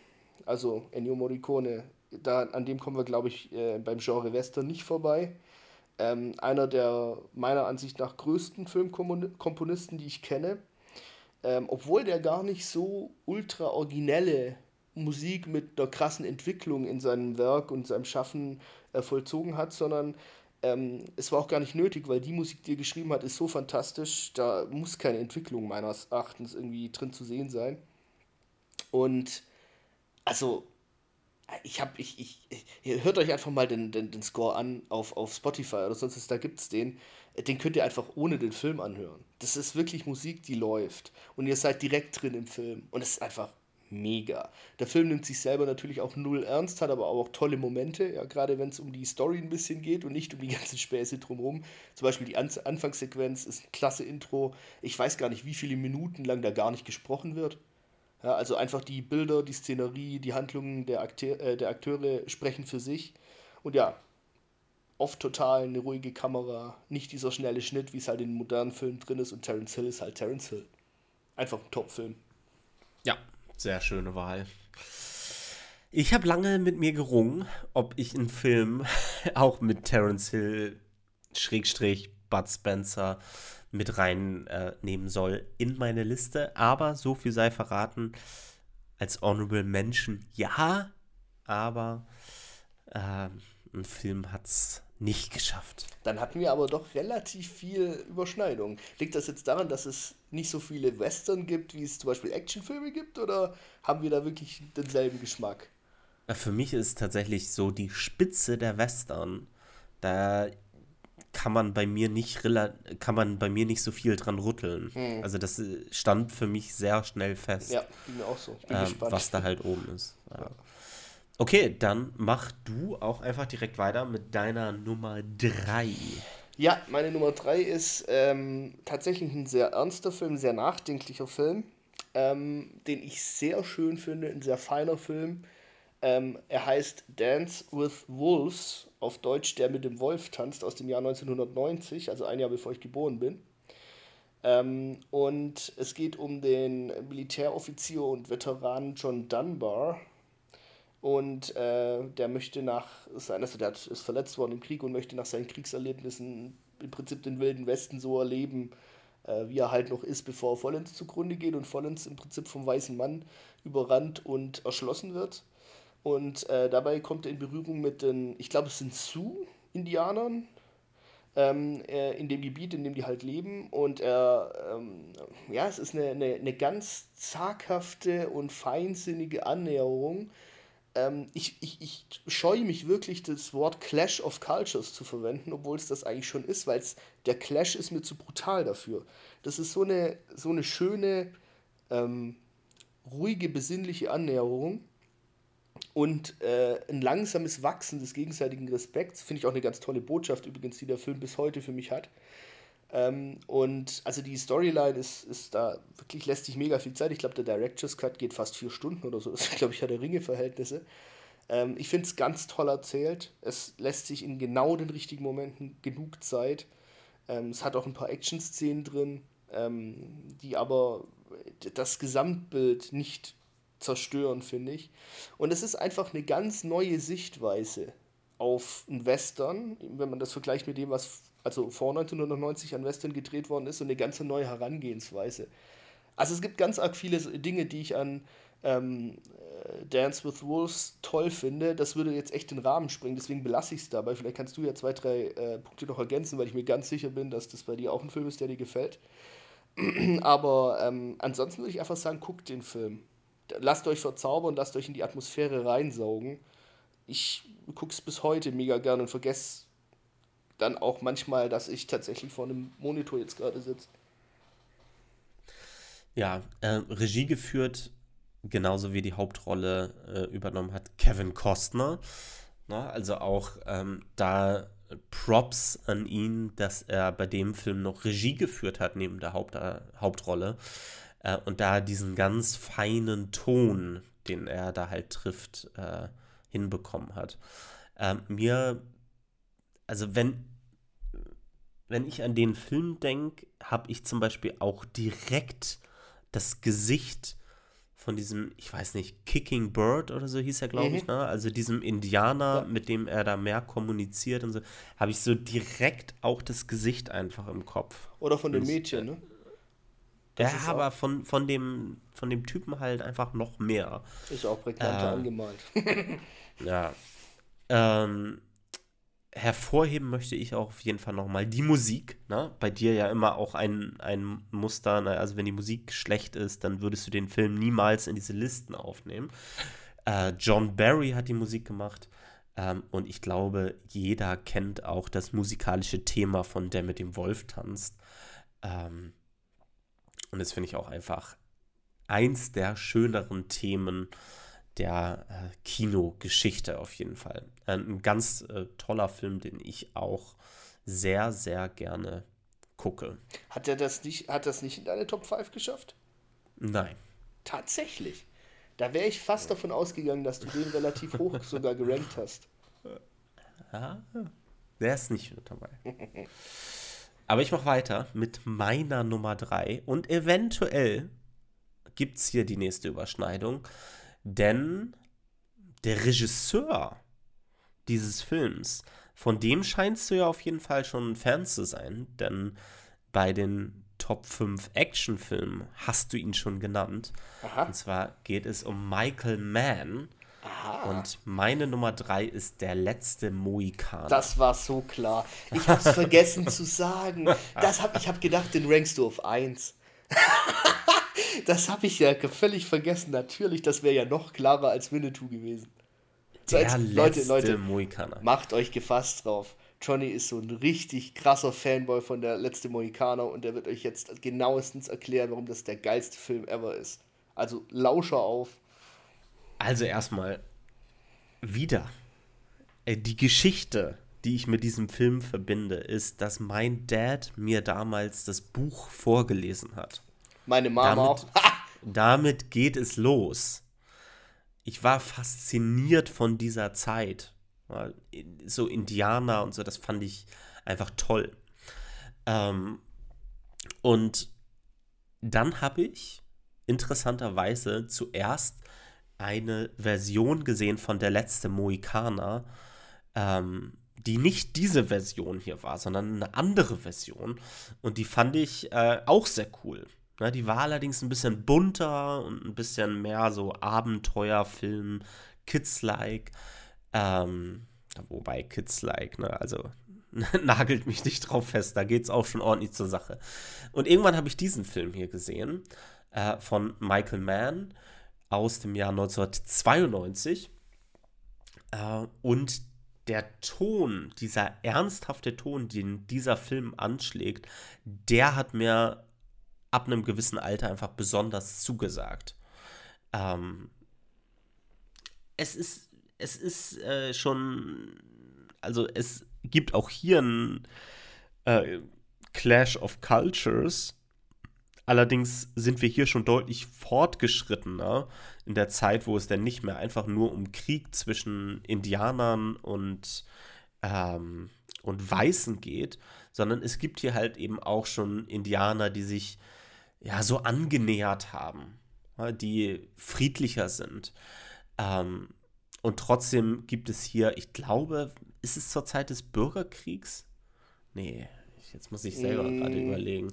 Also Ennio Morricone, da, an dem kommen wir, glaube ich, äh, beim Genre Western nicht vorbei. Ähm, einer der meiner Ansicht nach größten Filmkomponisten, die ich kenne. Ähm, obwohl der gar nicht so ultra originelle Musik mit einer krassen Entwicklung in seinem Werk und seinem Schaffen äh, vollzogen hat, sondern ähm, es war auch gar nicht nötig, weil die Musik, die er geschrieben hat, ist so fantastisch. Da muss keine Entwicklung meines Erachtens irgendwie drin zu sehen sein. Und also, ich habe, ich, ich, ich, hört euch einfach mal den, den, den Score an auf, auf Spotify oder sonst, da gibt es den. Den könnt ihr einfach ohne den Film anhören. Das ist wirklich Musik, die läuft. Und ihr seid direkt drin im Film. Und es ist einfach mega. Der Film nimmt sich selber natürlich auch null ernst, hat aber auch tolle Momente, ja, gerade wenn es um die Story ein bisschen geht und nicht um die ganzen Späße drumherum. Zum Beispiel die An Anfangssequenz ist ein klasse Intro. Ich weiß gar nicht, wie viele Minuten lang da gar nicht gesprochen wird. Ja, also einfach die Bilder, die Szenerie, die Handlungen der, Akteur, äh, der Akteure sprechen für sich. Und ja, oft total eine ruhige Kamera, nicht dieser schnelle Schnitt, wie es halt in modernen Filmen drin ist. Und Terence Hill ist halt Terence Hill. Einfach ein Top-Film. Ja, sehr schöne Wahl. Ich habe lange mit mir gerungen, ob ich einen Film auch mit Terence Hill, Schrägstrich, Bud Spencer mit reinnehmen äh, soll in meine Liste. Aber so viel sei verraten, als Honorable Mention ja, aber äh, ein Film es nicht geschafft. Dann hatten wir aber doch relativ viel Überschneidung. Liegt das jetzt daran, dass es nicht so viele Western gibt, wie es zum Beispiel Actionfilme gibt, oder haben wir da wirklich denselben Geschmack? Für mich ist tatsächlich so die Spitze der Western. Da kann man bei mir nicht kann man bei mir nicht so viel dran rütteln. Hm. Also das stand für mich sehr schnell fest. Ja, ging mir auch so. Ähm, was da halt oben ist. Ja. Ja. Okay, dann mach du auch einfach direkt weiter mit deiner Nummer 3. Ja, meine Nummer 3 ist ähm, tatsächlich ein sehr ernster Film, sehr nachdenklicher Film, ähm, den ich sehr schön finde, ein sehr feiner Film. Ähm, er heißt Dance with Wolves, auf Deutsch Der mit dem Wolf tanzt, aus dem Jahr 1990, also ein Jahr bevor ich geboren bin. Ähm, und es geht um den Militäroffizier und Veteran John Dunbar, und äh, der möchte nach sein, also der ist verletzt worden im Krieg und möchte nach seinen Kriegserlebnissen im Prinzip den Wilden Westen so erleben, äh, wie er halt noch ist, bevor Vollends zugrunde geht und Vollends im Prinzip vom weißen Mann überrannt und erschlossen wird. Und äh, dabei kommt er in Berührung mit den, ich glaube, es sind Sioux-Indianern, ähm, äh, in dem Gebiet, in dem die halt leben. Und er, ähm, ja, es ist eine, eine, eine ganz zaghafte und feinsinnige Annäherung ähm, ich, ich, ich scheue mich wirklich, das Wort Clash of Cultures zu verwenden, obwohl es das eigentlich schon ist, weil der Clash ist mir zu brutal dafür. Das ist so eine, so eine schöne, ähm, ruhige, besinnliche Annäherung und äh, ein langsames Wachsen des gegenseitigen Respekts. Finde ich auch eine ganz tolle Botschaft übrigens, die der Film bis heute für mich hat. Ähm, und also die Storyline ist, ist da wirklich, lässt sich mega viel Zeit. Ich glaube, der Director's Cut geht fast vier Stunden oder so. Das ist, glaube ich, ja der Ringe-Verhältnisse. Ähm, ich finde es ganz toll erzählt. Es lässt sich in genau den richtigen Momenten genug Zeit. Ähm, es hat auch ein paar Action-Szenen drin, ähm, die aber das Gesamtbild nicht zerstören, finde ich. Und es ist einfach eine ganz neue Sichtweise auf einen Western, wenn man das vergleicht mit dem, was also vor 1990 an Western gedreht worden ist und eine ganze neue Herangehensweise. Also es gibt ganz arg viele Dinge, die ich an ähm, äh, Dance with Wolves toll finde. Das würde jetzt echt den Rahmen springen, deswegen belasse ich es dabei. Vielleicht kannst du ja zwei, drei äh, Punkte noch ergänzen, weil ich mir ganz sicher bin, dass das bei dir auch ein Film ist, der dir gefällt. Aber ähm, ansonsten würde ich einfach sagen, guckt den Film. Lasst euch verzaubern, lasst euch in die Atmosphäre reinsaugen. Ich gucke es bis heute mega gern und vergesse dann auch manchmal, dass ich tatsächlich vor einem Monitor jetzt gerade sitze. Ja, äh, Regie geführt, genauso wie die Hauptrolle äh, übernommen hat Kevin Costner. Na, also auch ähm, da Props an ihn, dass er bei dem Film noch Regie geführt hat neben der Haupt äh, Hauptrolle. Äh, und da diesen ganz feinen Ton, den er da halt trifft, äh, hinbekommen hat. Ähm, mir also wenn, wenn ich an den Film denke, habe ich zum Beispiel auch direkt das Gesicht von diesem, ich weiß nicht, Kicking Bird oder so hieß er, glaube mhm. ich, ne? Also diesem Indianer, ja. mit dem er da mehr kommuniziert und so, habe ich so direkt auch das Gesicht einfach im Kopf. Oder von dem Mädchen, ne? Das ja, aber von, von, dem, von dem Typen halt einfach noch mehr. Ist auch prägnanter äh, angemalt. ja. Ähm, hervorheben möchte ich auch auf jeden Fall nochmal die Musik. Ne? Bei dir ja immer auch ein, ein Muster. Ne? Also, wenn die Musik schlecht ist, dann würdest du den Film niemals in diese Listen aufnehmen. Äh, John Barry hat die Musik gemacht. Ähm, und ich glaube, jeder kennt auch das musikalische Thema von Der mit dem Wolf tanzt. Ähm, und das finde ich auch einfach eins der schöneren Themen der äh, Kinogeschichte auf jeden Fall. ein ganz äh, toller Film, den ich auch sehr, sehr gerne gucke. Hat er das nicht, hat das nicht in deine Top 5 geschafft? Nein. Tatsächlich. Da wäre ich fast davon ausgegangen, dass du den relativ hoch sogar gerankt hast. Ja, der ist nicht mit dabei. Aber ich mache weiter mit meiner Nummer 3 und eventuell gibt es hier die nächste Überschneidung. Denn der Regisseur dieses Films, von dem scheinst du ja auf jeden Fall schon ein Fan zu sein, denn bei den Top 5 Actionfilm hast du ihn schon genannt. Aha. Und zwar geht es um Michael Mann. Und meine Nummer 3 ist der letzte Mohikaner. Das war so klar. Ich hab's vergessen zu sagen. Das hab, ich habe gedacht, den rankst du auf 1. das habe ich ja völlig vergessen. Natürlich, das wäre ja noch klarer als Winnetou gewesen. So, der letzte Leute, Leute, Mohikaner. macht euch gefasst drauf. Johnny ist so ein richtig krasser Fanboy von der letzte Mohikaner und der wird euch jetzt genauestens erklären, warum das der geilste Film ever ist. Also Lauscher auf. Also erstmal wieder. Äh, Die Geschichte, die ich mit diesem Film verbinde, ist, dass mein Dad mir damals das Buch vorgelesen hat. Meine Mama Damit, auch. damit geht es los. Ich war fasziniert von dieser Zeit. So Indianer und so, das fand ich einfach toll. Ähm, und dann habe ich interessanterweise zuerst eine Version gesehen von Der letzte Mohikaner, ähm, die nicht diese Version hier war, sondern eine andere Version. Und die fand ich äh, auch sehr cool. Ne, die war allerdings ein bisschen bunter und ein bisschen mehr so Abenteuerfilm, Kids-like. Ähm, wobei Kids-like, ne, also nagelt mich nicht drauf fest, da geht es auch schon ordentlich zur Sache. Und irgendwann habe ich diesen Film hier gesehen äh, von Michael Mann aus dem Jahr 1992. Äh, und der Ton, dieser ernsthafte Ton, den dieser Film anschlägt, der hat mir ab einem gewissen Alter einfach besonders zugesagt. Ähm, es ist, es ist äh, schon, also es gibt auch hier einen äh, Clash of Cultures. Allerdings sind wir hier schon deutlich fortgeschrittener in der Zeit, wo es dann nicht mehr einfach nur um Krieg zwischen Indianern und, ähm, und Weißen geht, sondern es gibt hier halt eben auch schon Indianer, die sich ja so angenähert haben, ja, die friedlicher sind. Ähm, und trotzdem gibt es hier, ich glaube, ist es zur Zeit des Bürgerkriegs? Nee, jetzt muss ich selber Mm. gerade überlegen.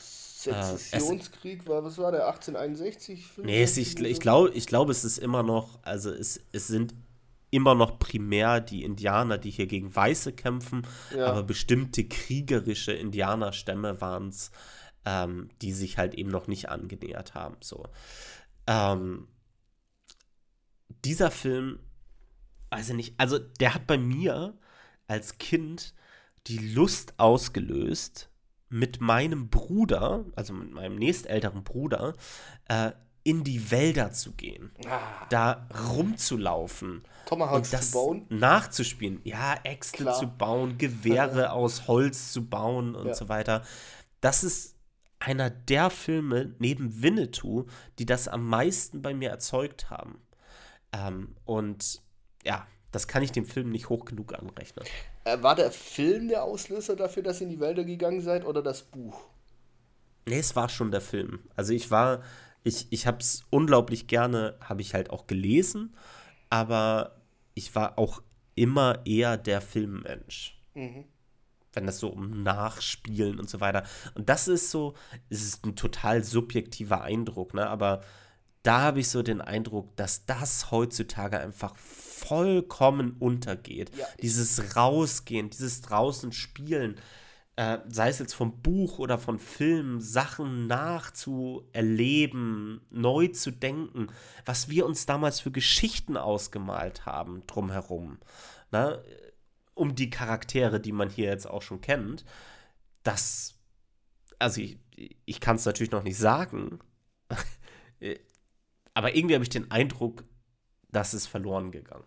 Sezessionskrieg war, was war der, 1861? Nee, es, ich, ich glaube, ich glaub, es ist immer noch, also es, es sind immer noch primär die Indianer, die hier gegen Weiße kämpfen, Ja. aber bestimmte kriegerische Indianerstämme waren es, ähm, die sich halt eben noch nicht angenähert haben. So. Ähm, dieser Film, weiß ich nicht, also der hat bei mir als Kind die Lust ausgelöst, mit meinem Bruder, also mit meinem nächstälteren Bruder, äh, in die Wälder zu gehen, Ah, da rumzulaufen Tomahawks und das zu bauen. nachzuspielen. Ja, Äxte Klar. zu bauen, Gewehre aus Holz zu bauen und Ja. so weiter. Das ist einer der Filme neben Winnetou, die das am meisten bei mir erzeugt haben. Ähm, und ja, das kann ich dem Film nicht hoch genug anrechnen. Äh, war der Film der Auslöser dafür, dass ihr in die Wälder gegangen seid oder das Buch? Nee, es war schon der Film. Also ich war, ich, ich habe es unglaublich gerne, habe ich halt auch gelesen, aber ich war auch immer eher der Filmmensch. Mhm. Wenn das so um Nachspielen und so weiter. Und das ist so, es ist ein total subjektiver Eindruck, ne? Aber da habe ich so den Eindruck, dass das heutzutage einfach vollkommen untergeht. Ja, dieses Rausgehen, dieses draußen Spielen, äh, sei es jetzt vom Buch oder von Filmen, Sachen nachzuerleben, neu zu denken, was wir uns damals für Geschichten ausgemalt haben drumherum, ne? Um die Charaktere, die man hier jetzt auch schon kennt, das, also ich, ich kann es natürlich noch nicht sagen, aber irgendwie habe ich den Eindruck, das ist verloren gegangen.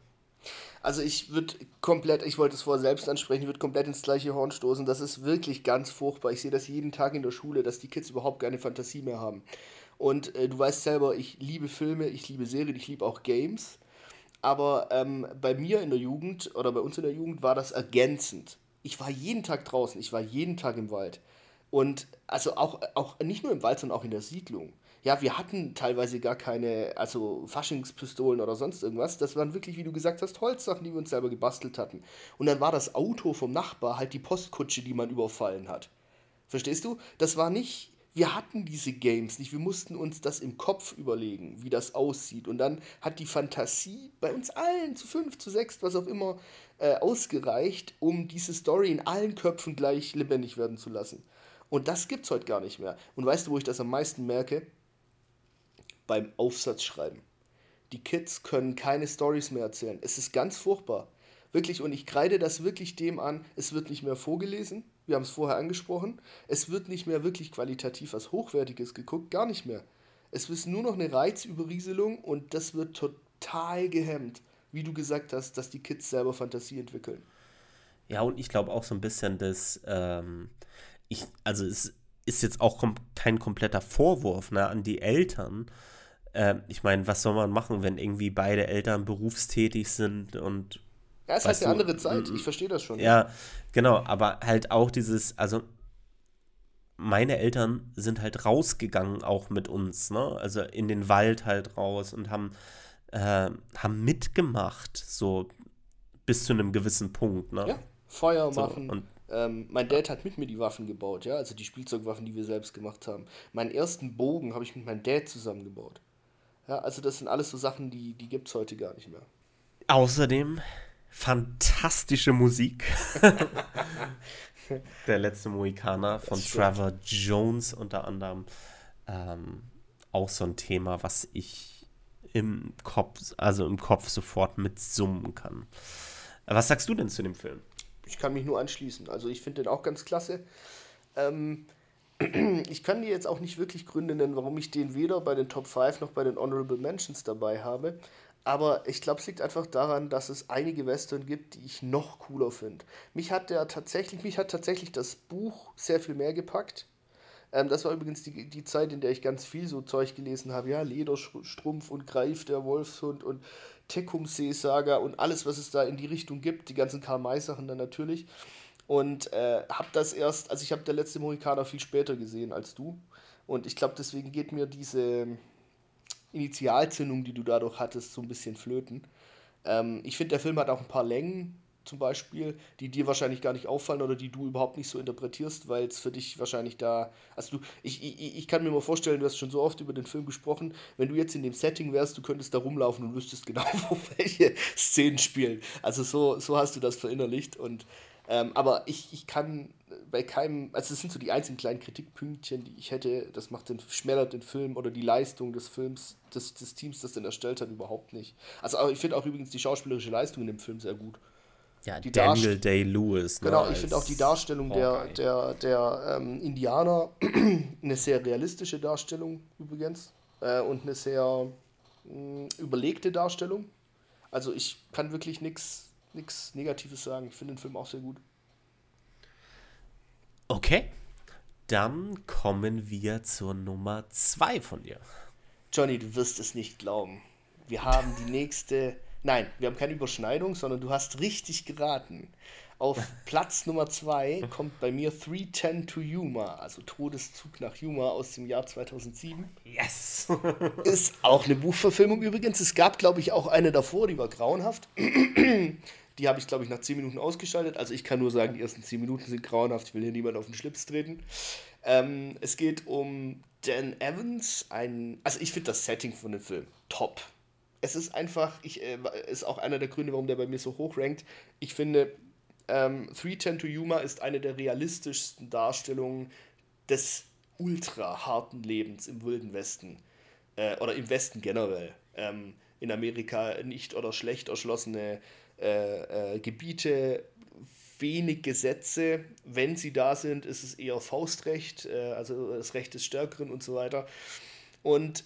Also ich würde komplett, ich wollte es vorher selbst ansprechen, ich würde komplett ins gleiche Horn stoßen. Das ist wirklich ganz furchtbar. Ich sehe das jeden Tag in der Schule, dass die Kids überhaupt keine Fantasie mehr haben. Und äh, du weißt selber, ich liebe Filme, ich liebe Serien, ich liebe auch Games. Aber ähm, bei mir in der Jugend oder bei uns in der Jugend war das ergänzend. Ich war jeden Tag draußen, ich war jeden Tag im Wald. Und also auch, auch nicht nur im Wald, sondern auch in der Siedlung. Ja, wir hatten teilweise gar keine, also Faschingspistolen oder sonst irgendwas. Das waren wirklich, wie du gesagt hast, Holzsachen, die wir uns selber gebastelt hatten. Und dann war das Auto vom Nachbar halt die Postkutsche, die man überfallen hat. Verstehst du? Das war nicht, wir hatten diese Games nicht. Wir mussten uns das im Kopf überlegen, wie das aussieht. Und dann hat die Fantasie bei uns allen zu fünf, zu sechs, was auch immer, äh, ausgereicht, um diese Story in allen Köpfen gleich lebendig werden zu lassen. Und das gibt es heute gar nicht mehr. Und weißt du, wo ich das am meisten merke? Beim Aufsatzschreiben. Die Kids können keine Stories mehr erzählen. Es ist ganz furchtbar. Wirklich, und ich kreide das wirklich dem an, es wird nicht mehr vorgelesen, wir haben es vorher angesprochen, es wird nicht mehr wirklich qualitativ was Hochwertiges geguckt, gar nicht mehr. Es ist nur noch eine Reizüberrieselung und das wird total gehemmt, wie du gesagt hast, dass die Kids selber Fantasie entwickeln. Ja, und ich glaube auch so ein bisschen, dass, ähm, ich, also es ist jetzt auch kom kein kompletter Vorwurf ne, an die Eltern. Ähm, ich meine, was soll man machen, wenn irgendwie beide Eltern berufstätig sind und ja, es ist halt eine andere Zeit, ich verstehe das schon. Ja, genau, aber halt auch dieses, also meine Eltern sind halt rausgegangen auch mit uns, ne? Also in den Wald halt raus und haben, äh, haben mitgemacht, so bis zu einem gewissen Punkt, ne? Ja, Feuer machen. So, und, ähm, mein Dad hat mit mir die Waffen gebaut, ja, also die Spielzeugwaffen, die wir selbst gemacht haben. Meinen ersten Bogen habe ich mit meinem Dad zusammengebaut. Ja, also das sind alles so Sachen, die, die gibt es heute gar nicht mehr. Außerdem fantastische Musik. Der letzte Mohikaner von Trevor Jones unter anderem. Ähm, auch so ein Thema, was ich im Kopf, also im Kopf sofort mitsummen kann. Was sagst du denn zu dem Film? Ich kann mich nur anschließen. Also ich finde den auch ganz klasse. Ähm, ich kann dir jetzt auch nicht wirklich Gründe nennen, warum ich den weder bei den Top 5 noch bei den Honorable Mentions dabei habe. Aber ich glaube, es liegt einfach daran, dass es einige Western gibt, die ich noch cooler finde. Mich hat der tatsächlich, mich hat tatsächlich das Buch sehr viel mehr gepackt. Ähm, das war übrigens die, die Zeit, in der ich ganz viel so Zeug gelesen habe. Ja, Lederstrumpf und Greif, der Wolfshund und Tecumseh-Saga und alles, was es da in die Richtung gibt. Die ganzen Karl-May-Sachen dann natürlich. Und äh, habe das erst, also ich habe der letzte Mohikaner viel später gesehen als du. Und ich glaube, deswegen geht mir diese Initialzündung, die du dadurch hattest, so ein bisschen flöten. Ähm, ich finde, der Film hat auch ein paar Längen, zum Beispiel, die dir wahrscheinlich gar nicht auffallen oder die du überhaupt nicht so interpretierst, weil es für dich wahrscheinlich da. Also du, ich, ich, ich kann mir mal vorstellen, du hast schon so oft über den Film gesprochen, wenn du jetzt in dem Setting wärst, du könntest da rumlaufen und wüsstest genau, wo welche Szenen spielen. Also so, so hast du das verinnerlicht und ähm, aber ich, ich kann bei keinem, also das sind so die einzigen kleinen Kritikpünktchen, die ich hätte, das macht den, schmälert den Film oder die Leistung des Films, des, des Teams, das den erstellt hat, überhaupt nicht. Also ich finde auch übrigens die schauspielerische Leistung in dem Film sehr gut. Ja, die Daniel Day-Lewis. Ne, genau, ich finde auch die Darstellung der, der, der ähm, Indianer eine sehr realistische Darstellung übrigens äh, und eine sehr mh, mm, überlegte Darstellung. Also ich kann wirklich nichts Negatives sagen. Ich finde den Film auch sehr gut. Okay, dann kommen wir zur Nummer 2 von dir. Johnny, du wirst es nicht glauben. Wir haben die nächste. Nein, wir haben keine Überschneidung, sondern du hast richtig geraten. Auf Platz Nummer 2 kommt bei mir 310 to Yuma, also Todeszug nach Yuma aus dem Jahr 2007. Yes! Ist auch eine Buchverfilmung übrigens. Es gab, glaube ich, auch eine davor, die war grauenhaft. Die habe ich, glaube ich, nach 10 Minuten ausgeschaltet. Also ich kann nur sagen, die ersten 10 Minuten sind grauenhaft. Ich will hier niemand auf den Schlips treten. Ähm, es geht um Dan Evans, ein. Also ich finde das Setting von dem Film top. Es ist einfach, ich, äh, ist auch einer der Gründe, warum der bei mir so hoch rankt. Ich finde, ähm, 310 to Yuma ist eine der realistischsten Darstellungen des ultra harten Lebens im Wilden Westen. Äh, oder im Westen generell. Ähm, in Amerika nicht oder schlecht erschlossene äh, äh, Gebiete, wenig Gesetze. Wenn sie da sind, ist es eher Faustrecht, äh, also das Recht des Stärkeren und so weiter. Und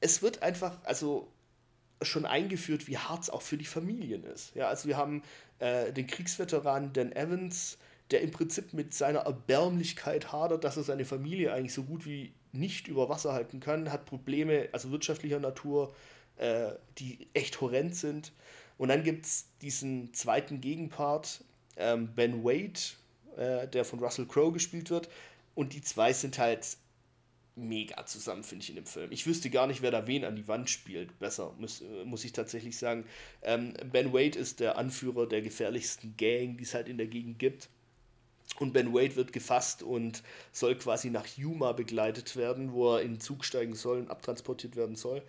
es wird einfach, also schon eingeführt, wie hart es auch für die Familien ist. Ja, also wir haben äh, den Kriegsveteran Dan Evans, der im Prinzip mit seiner Erbärmlichkeit hadert, dass er seine Familie eigentlich so gut wie nicht über Wasser halten kann, hat Probleme, also wirtschaftlicher Natur, äh, die echt horrend sind. Und dann gibt es diesen zweiten Gegenpart, ähm, Ben Wade, äh, der von Russell Crowe gespielt wird. Und die zwei sind halt mega zusammen, finde ich, in dem Film. Ich wüsste gar nicht, wer da wen an die Wand spielt. Besser, muss, äh, muss ich tatsächlich sagen. Ähm, ben Wade ist der Anführer der gefährlichsten Gang, die es halt in der Gegend gibt. Und Ben Wade wird gefasst und soll quasi nach Yuma begleitet werden, wo er in den Zug steigen soll und abtransportiert werden soll.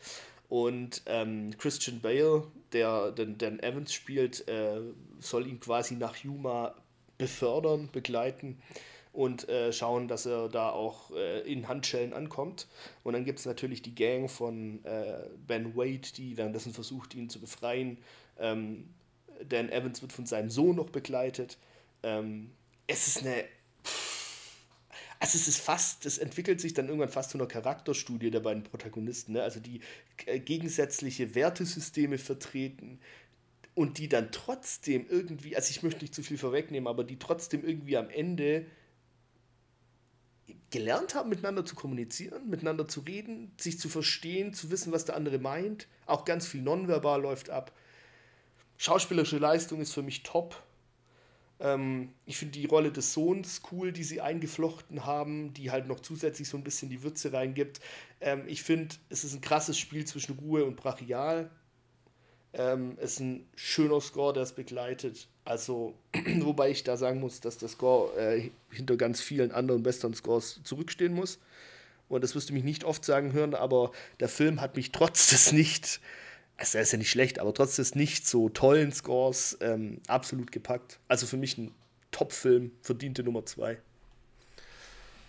Und ähm, Christian Bale, der den, den Evans spielt, äh, soll ihn quasi nach Yuma befördern, begleiten und äh, schauen, dass er da auch äh, in Handschellen ankommt. Und dann gibt es natürlich die Gang von äh, Ben Wade, die währenddessen versucht, ihn zu befreien. Ähm, Dan Evans wird von seinem Sohn noch begleitet. Ähm, es ist eine. Also es ist fast, das entwickelt sich dann irgendwann fast zu einer Charakterstudie der beiden Protagonisten, ne? also die äh, gegensätzliche Wertesysteme vertreten und die dann trotzdem irgendwie, also ich möchte nicht zu viel vorwegnehmen, aber die trotzdem irgendwie am Ende gelernt haben, miteinander zu kommunizieren, miteinander zu reden, sich zu verstehen, zu wissen, was der andere meint. Auch ganz viel nonverbal läuft ab. Schauspielerische Leistung ist für mich top. Ähm, ich finde die Rolle des Sohns cool, die sie eingeflochten haben, die halt noch zusätzlich so ein bisschen die Würze reingibt. Ähm, ich finde, es ist ein krasses Spiel zwischen Ruhe und Brachial. Ähm, es ist ein schöner Score, der es begleitet. Also, wobei ich da sagen muss, dass der Score äh, hinter ganz vielen anderen Western-Scores zurückstehen muss. Und das wirst du mich nicht oft sagen hören, aber der Film hat mich trotz des nicht, also er ist ja nicht schlecht, aber trotz des nicht so tollen Scores ähm, absolut gepackt. Also für mich ein Top-Film, verdiente Nummer zwei.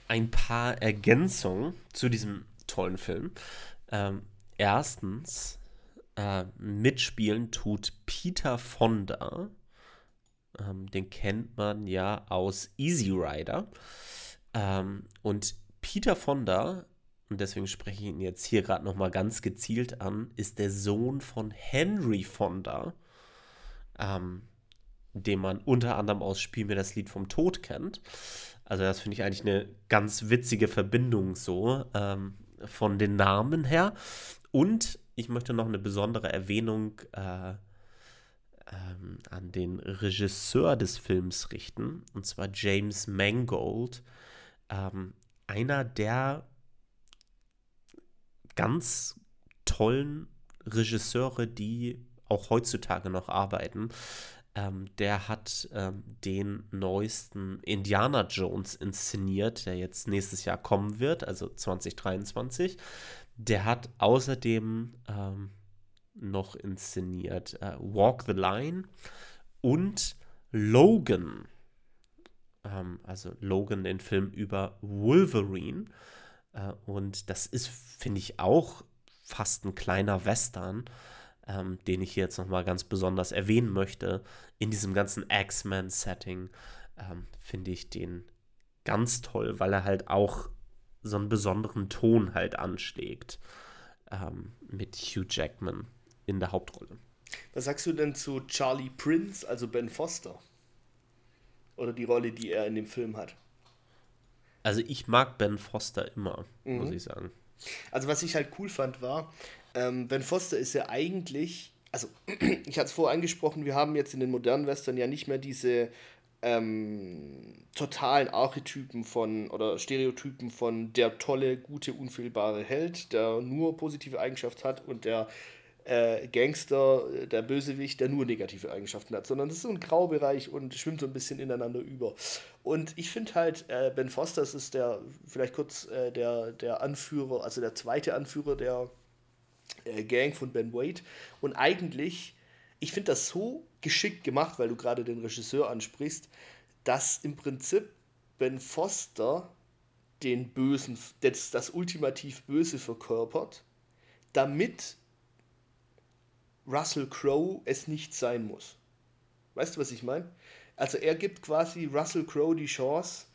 Ein paar Ergänzungen zu diesem tollen Film. Ähm, erstens, äh, mitspielen tut Peter Fonda. Ähm, den kennt man ja aus Easy Rider. Ähm, und Peter Fonda, und deswegen spreche ich ihn jetzt hier gerade nochmal ganz gezielt an, ist der Sohn von Henry Fonda, ähm, den man unter anderem aus Spiel mir das Lied vom Tod kennt. Also das finde ich eigentlich eine ganz witzige Verbindung so ähm, von den Namen her. Und ich möchte noch eine besondere Erwähnung äh, ähm, an den Regisseur des Films richten, und zwar James Mangold. Ähm, einer der ganz tollen Regisseure, die auch heutzutage noch arbeiten. Ähm, der hat ähm, den neuesten Indiana Jones inszeniert, der jetzt nächstes Jahr kommen wird, also 2023. Der hat außerdem ähm, noch inszeniert äh, Walk the Line und Logan. Ähm, also Logan, den Film über Wolverine. Äh, und das ist, finde ich, auch fast ein kleiner Western, ähm, den ich hier jetzt nochmal ganz besonders erwähnen möchte. In diesem ganzen X-Men-Setting ähm, finde ich den ganz toll, weil er halt auch so einen besonderen Ton halt anschlägt ähm, mit Hugh Jackman in der Hauptrolle. Was sagst du denn zu Charlie Prince, also Ben Foster? Oder die Rolle, die er in dem Film hat? Also ich mag Ben Foster immer, mhm. muss ich sagen. Also was ich halt cool fand war, ähm, Ben Foster ist ja eigentlich, also ich hatte es vorher angesprochen, wir haben jetzt in den modernen Western ja nicht mehr diese ähm, totalen Archetypen von oder Stereotypen von der tolle, gute, unfehlbare Held, der nur positive Eigenschaften hat und der äh, Gangster, der Bösewicht, der nur negative Eigenschaften hat, sondern das ist so ein Graubereich und schwimmt so ein bisschen ineinander über. Und ich finde halt, äh, Ben Foster ist der, vielleicht kurz äh, der, der Anführer, also der zweite Anführer der äh, Gang von Ben Wade. Und eigentlich, ich finde das so geschickt gemacht, weil du gerade den Regisseur ansprichst, dass im Prinzip Ben Foster den Bösen, das, das ultimativ Böse verkörpert, damit Russell Crowe es nicht sein muss. Weißt du, was ich meine? Also er gibt quasi Russell Crowe die Chance,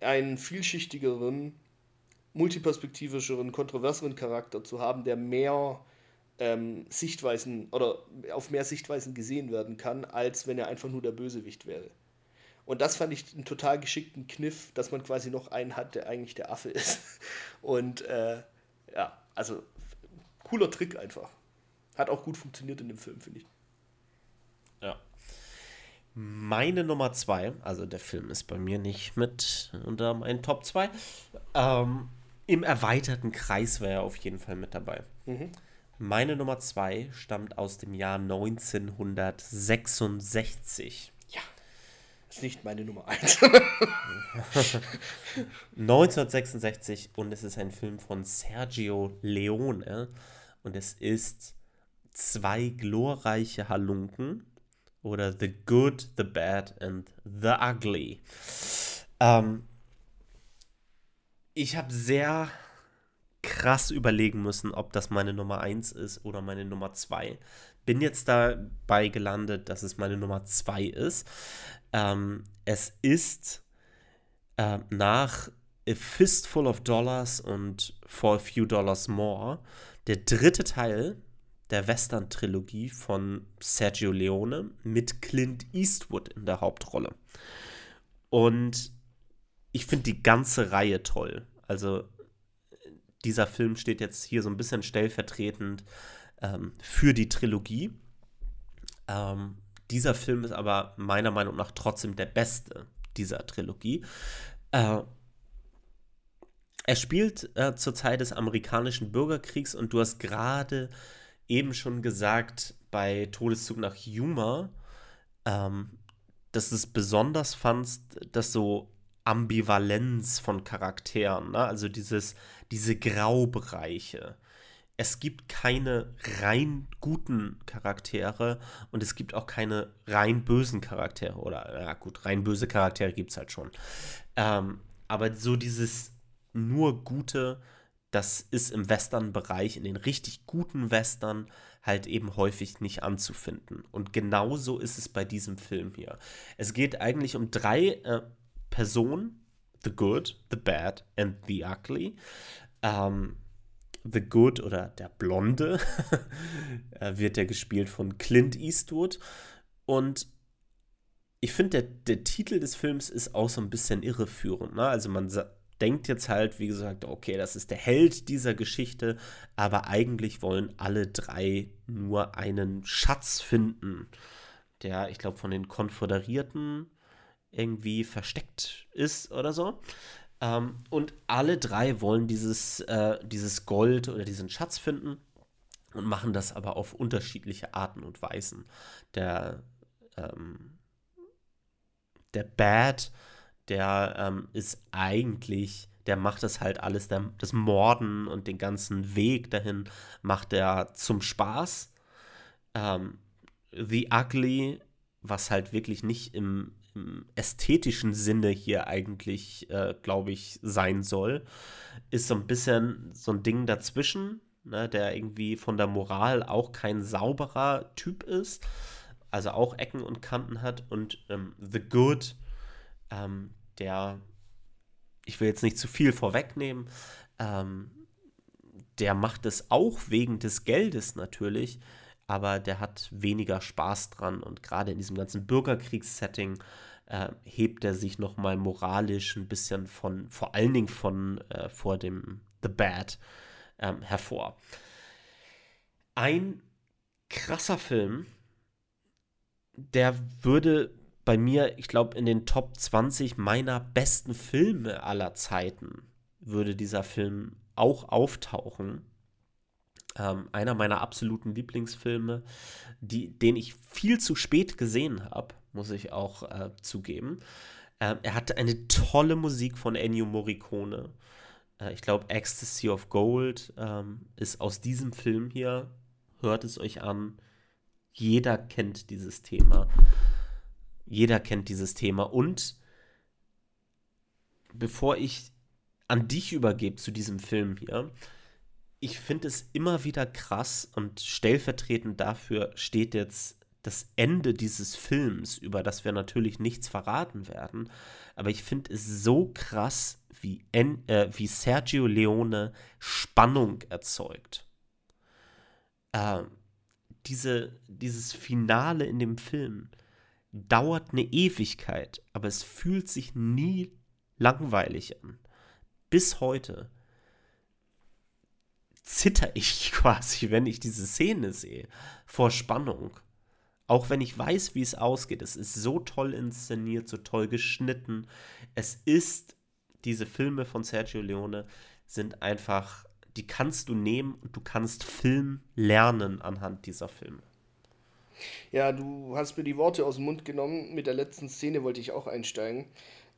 einen vielschichtigeren, multiperspektivischeren, kontroverseren Charakter zu haben, der mehr ähm, Sichtweisen oder auf mehr Sichtweisen gesehen werden kann, als wenn er einfach nur der Bösewicht wäre. Und das fand ich einen total geschickten Kniff, dass man quasi noch einen hat, der eigentlich der Affe ist. Und äh, ja, also cooler Trick einfach. Hat auch gut funktioniert in dem Film, finde ich. Ja. Meine Nummer zwei, also der Film ist bei mir nicht mit unter meinen Top 2. Ähm, Im erweiterten Kreis wäre er auf jeden Fall mit dabei. Mhm. Meine Nummer zwei stammt aus dem Jahr 1966. Ja. ist nicht meine Nummer 1. 1966 und es ist ein Film von Sergio Leone und es ist Zwei glorreiche Halunken oder The Good, The Bad and The Ugly. Ähm, ich habe sehr krass überlegen müssen, ob das meine Nummer 1 ist oder meine Nummer 2. Bin jetzt dabei gelandet, dass es meine Nummer 2 ist. Ähm, es ist äh, nach A Fistful of Dollars und For a Few Dollars More der dritte Teil der Western-Trilogie von Sergio Leone mit Clint Eastwood in der Hauptrolle. Und ich finde die ganze Reihe toll. Also dieser Film steht jetzt hier so ein bisschen stellvertretend ähm, für die Trilogie. Ähm, dieser Film ist aber meiner Meinung nach trotzdem der beste dieser Trilogie. Äh, er spielt äh, zur Zeit des amerikanischen Bürgerkriegs und du hast gerade eben schon gesagt bei Todeszug nach Yuma, ähm, dass es besonders fandst, dass so Ambivalenz von Charakteren, ne? also dieses, diese Graubereiche. Es gibt keine rein guten Charaktere und es gibt auch keine rein bösen Charaktere. Oder, ja gut, rein böse Charaktere gibt es halt schon. Ähm, aber so dieses nur gute das ist im Western-Bereich, in den richtig guten Western, halt eben häufig nicht anzufinden. Und genauso ist es bei diesem Film hier. Es geht eigentlich um drei äh, Personen: The Good, The Bad and The Ugly. Ähm, The Good oder der Blonde äh, wird ja gespielt von Clint Eastwood. Und ich finde, der, der Titel des Films ist auch so ein bisschen irreführend. Ne? Also man denkt jetzt halt, wie gesagt, okay, das ist der Held dieser Geschichte, aber eigentlich wollen alle drei nur einen Schatz finden, der, ich glaube, von den Konföderierten irgendwie versteckt ist oder so. Ähm, und alle drei wollen dieses, äh, dieses Gold oder diesen Schatz finden und machen das aber auf unterschiedliche Arten und Weisen. Der, ähm, der Bad der ähm, ist eigentlich, der macht das halt alles, der, das Morden und den ganzen Weg dahin macht er zum Spaß. Ähm, The Ugly, was halt wirklich nicht im, im ästhetischen Sinne hier eigentlich, äh, glaube ich, sein soll, ist so ein bisschen so ein Ding dazwischen, ne, der irgendwie von der Moral auch kein sauberer Typ ist, also auch Ecken und Kanten hat und ähm, The Good, ähm, der, ich will jetzt nicht zu viel vorwegnehmen, ähm, der macht es auch wegen des Geldes natürlich, aber der hat weniger Spaß dran und gerade in diesem ganzen Bürgerkriegssetting äh, hebt er sich nochmal moralisch ein bisschen von, vor allen Dingen von äh, vor dem The Bad ähm, hervor. Ein krasser Film, der würde bei mir, ich glaube, in den Top 20 meiner besten Filme aller Zeiten würde dieser Film auch auftauchen. Ähm, einer meiner absoluten Lieblingsfilme, die, den ich viel zu spät gesehen habe, muss ich auch äh, zugeben. Ähm, er hatte eine tolle Musik von Ennio Morricone. Äh, ich glaube, Ecstasy of Gold ähm, ist aus diesem Film hier. Hört es euch an. Jeder kennt dieses Thema. Jeder kennt dieses Thema. Und bevor ich an dich übergebe zu diesem Film hier, ich finde es immer wieder krass und stellvertretend dafür steht jetzt das Ende dieses Films, über das wir natürlich nichts verraten werden. Aber ich finde es so krass, wie, en, äh, wie Sergio Leone Spannung erzeugt. Äh, diese, dieses Finale in dem Film dauert eine Ewigkeit, aber es fühlt sich nie langweilig an. Bis heute zitter ich quasi, wenn ich diese Szene sehe, vor Spannung. Auch wenn ich weiß, wie es ausgeht. Es ist so toll inszeniert, so toll geschnitten. Es ist, diese Filme von Sergio Leone sind einfach, die kannst du nehmen und du kannst Film lernen anhand dieser Filme. Ja, du hast mir die Worte aus dem Mund genommen. Mit der letzten Szene wollte ich auch einsteigen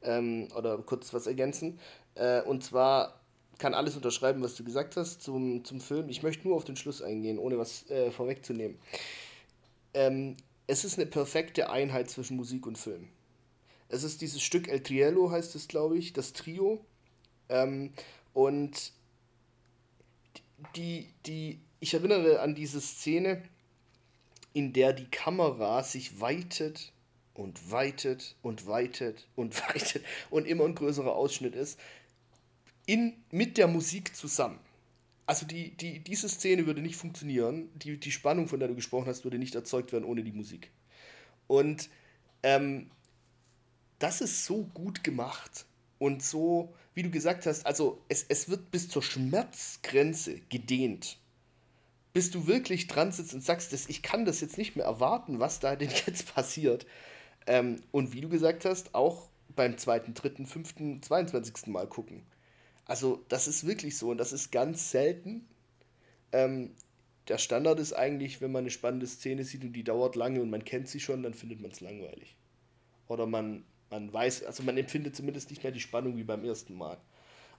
ähm, oder kurz was ergänzen. Äh, und zwar kann alles unterschreiben, was du gesagt hast zum, zum Film. Ich möchte nur auf den Schluss eingehen, ohne was äh, vorwegzunehmen. Ähm, es ist eine perfekte Einheit zwischen Musik und Film. Es ist dieses Stück El Triello, heißt es, glaube ich, das Trio. Ähm, und die, die, ich erinnere an diese Szene, in der die Kamera sich weitet und weitet und weitet und weitet und immer ein größerer Ausschnitt ist, in, mit der Musik zusammen. Also die, die, diese Szene würde nicht funktionieren, die, die Spannung, von der du gesprochen hast, würde nicht erzeugt werden ohne die Musik. Und ähm, das ist so gut gemacht und so, wie du gesagt hast, also es, es wird bis zur Schmerzgrenze gedehnt. Bis du wirklich dran sitzt und sagst, dass ich kann das jetzt nicht mehr erwarten, was da denn jetzt passiert. Ähm, und wie du gesagt hast, auch beim zweiten, dritten, fünften, 22. Mal gucken. Also das ist wirklich so und das ist ganz selten. Ähm, der Standard ist eigentlich, wenn man eine spannende Szene sieht und die dauert lange und man kennt sie schon, dann findet man es langweilig. Oder man, man weiß, also man empfindet zumindest nicht mehr die Spannung wie beim ersten Mal.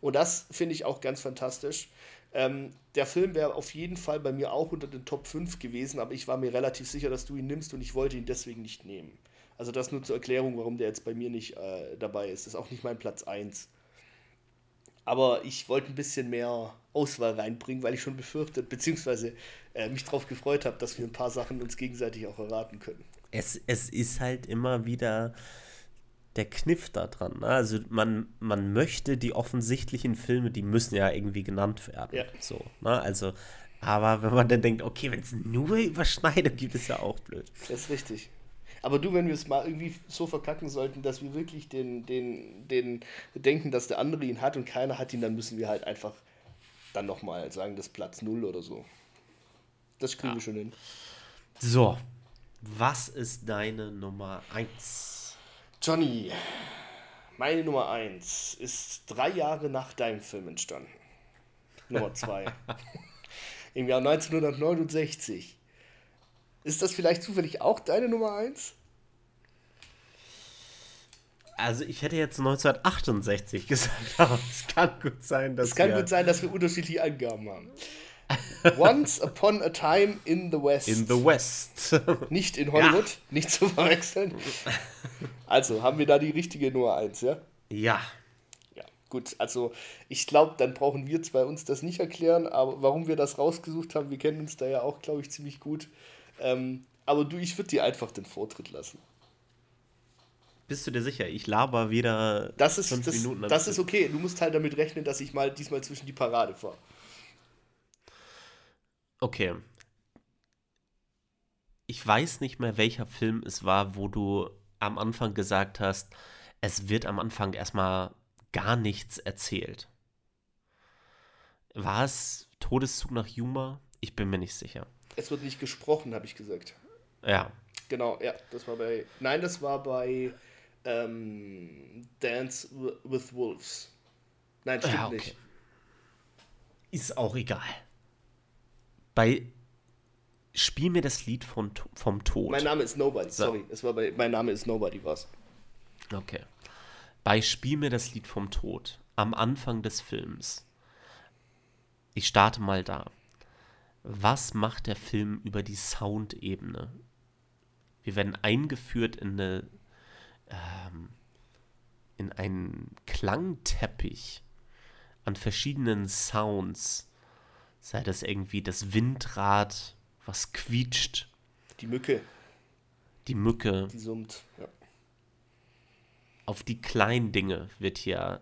Und das finde ich auch ganz fantastisch. Ähm, der Film wäre auf jeden Fall bei mir auch unter den Top 5 gewesen, aber ich war mir relativ sicher, dass du ihn nimmst und ich wollte ihn deswegen nicht nehmen. Also das nur zur Erklärung, warum der jetzt bei mir nicht äh, dabei ist. Das ist auch nicht mein Platz 1. Aber ich wollte ein bisschen mehr Auswahl reinbringen, weil ich schon befürchtet, beziehungsweise äh, mich darauf gefreut habe, dass wir ein paar Sachen uns gegenseitig auch erraten können. Es, es ist halt immer wieder der Kniff da dran. Ne? Also man, man möchte die offensichtlichen Filme, die müssen ja irgendwie genannt werden. Ja. So, ne? Also, aber wenn man dann denkt, okay, wenn es nur Überschneidung gibt, ist ja auch blöd. Das ist richtig. Aber du, wenn wir es mal irgendwie so verkacken sollten, dass wir wirklich den, den, den denken, dass der andere ihn hat und keiner hat ihn, dann müssen wir halt einfach dann nochmal sagen, das Platz 0 oder so. Das kriegen ja. wir schon hin. So, was ist deine Nummer 1? Johnny, meine Nummer 1 ist drei Jahre nach deinem Film entstanden. Nummer 2. Im Jahr 1969. Ist das vielleicht zufällig auch deine Nummer 1? Also ich hätte jetzt 1968 gesagt, aber es kann gut sein, dass Es kann wir gut sein, dass wir unterschiedliche Angaben haben. Once Upon a Time in the West. In the West. Nicht in Hollywood, ja. nicht zu verwechseln. Also, haben wir da die richtige Nummer 1, ja? Ja. Ja, gut. Also, ich glaube, dann brauchen wir zwei uns das nicht erklären, aber warum wir das rausgesucht haben, wir kennen uns da ja auch, glaube ich, ziemlich gut. Ähm, aber du, ich würde dir einfach den Vortritt lassen. Bist du dir sicher? Ich laber wieder das ist, fünf das, Minuten. Das ist okay. Du musst halt damit rechnen, dass ich mal diesmal zwischen die Parade fahre. Okay. Ich weiß nicht mehr, welcher Film es war, wo du am Anfang gesagt hast, es wird am Anfang erstmal gar nichts erzählt. War es Todeszug nach Yuma? Ich bin mir nicht sicher. Es wird nicht gesprochen, habe ich gesagt. Ja. Genau, ja, das war bei. Nein, das war bei ähm, Dance with Wolves. Nein, stimmt ja, okay. nicht. Ist auch egal. Bei Spiel mir das Lied von, vom Tod. Mein Name ist Nobody, so. sorry. Es war bei Mein Name ist Nobody, was? Okay. Bei Spiel mir das Lied vom Tod. Am Anfang des Films. Ich starte mal da was macht der Film über die Soundebene? Wir werden eingeführt in eine ähm, in einen Klangteppich an verschiedenen Sounds. Sei das irgendwie das Windrad, was quietscht. Die Mücke. Die Mücke. Die summt, ja. Auf die kleinen Dinge wird hier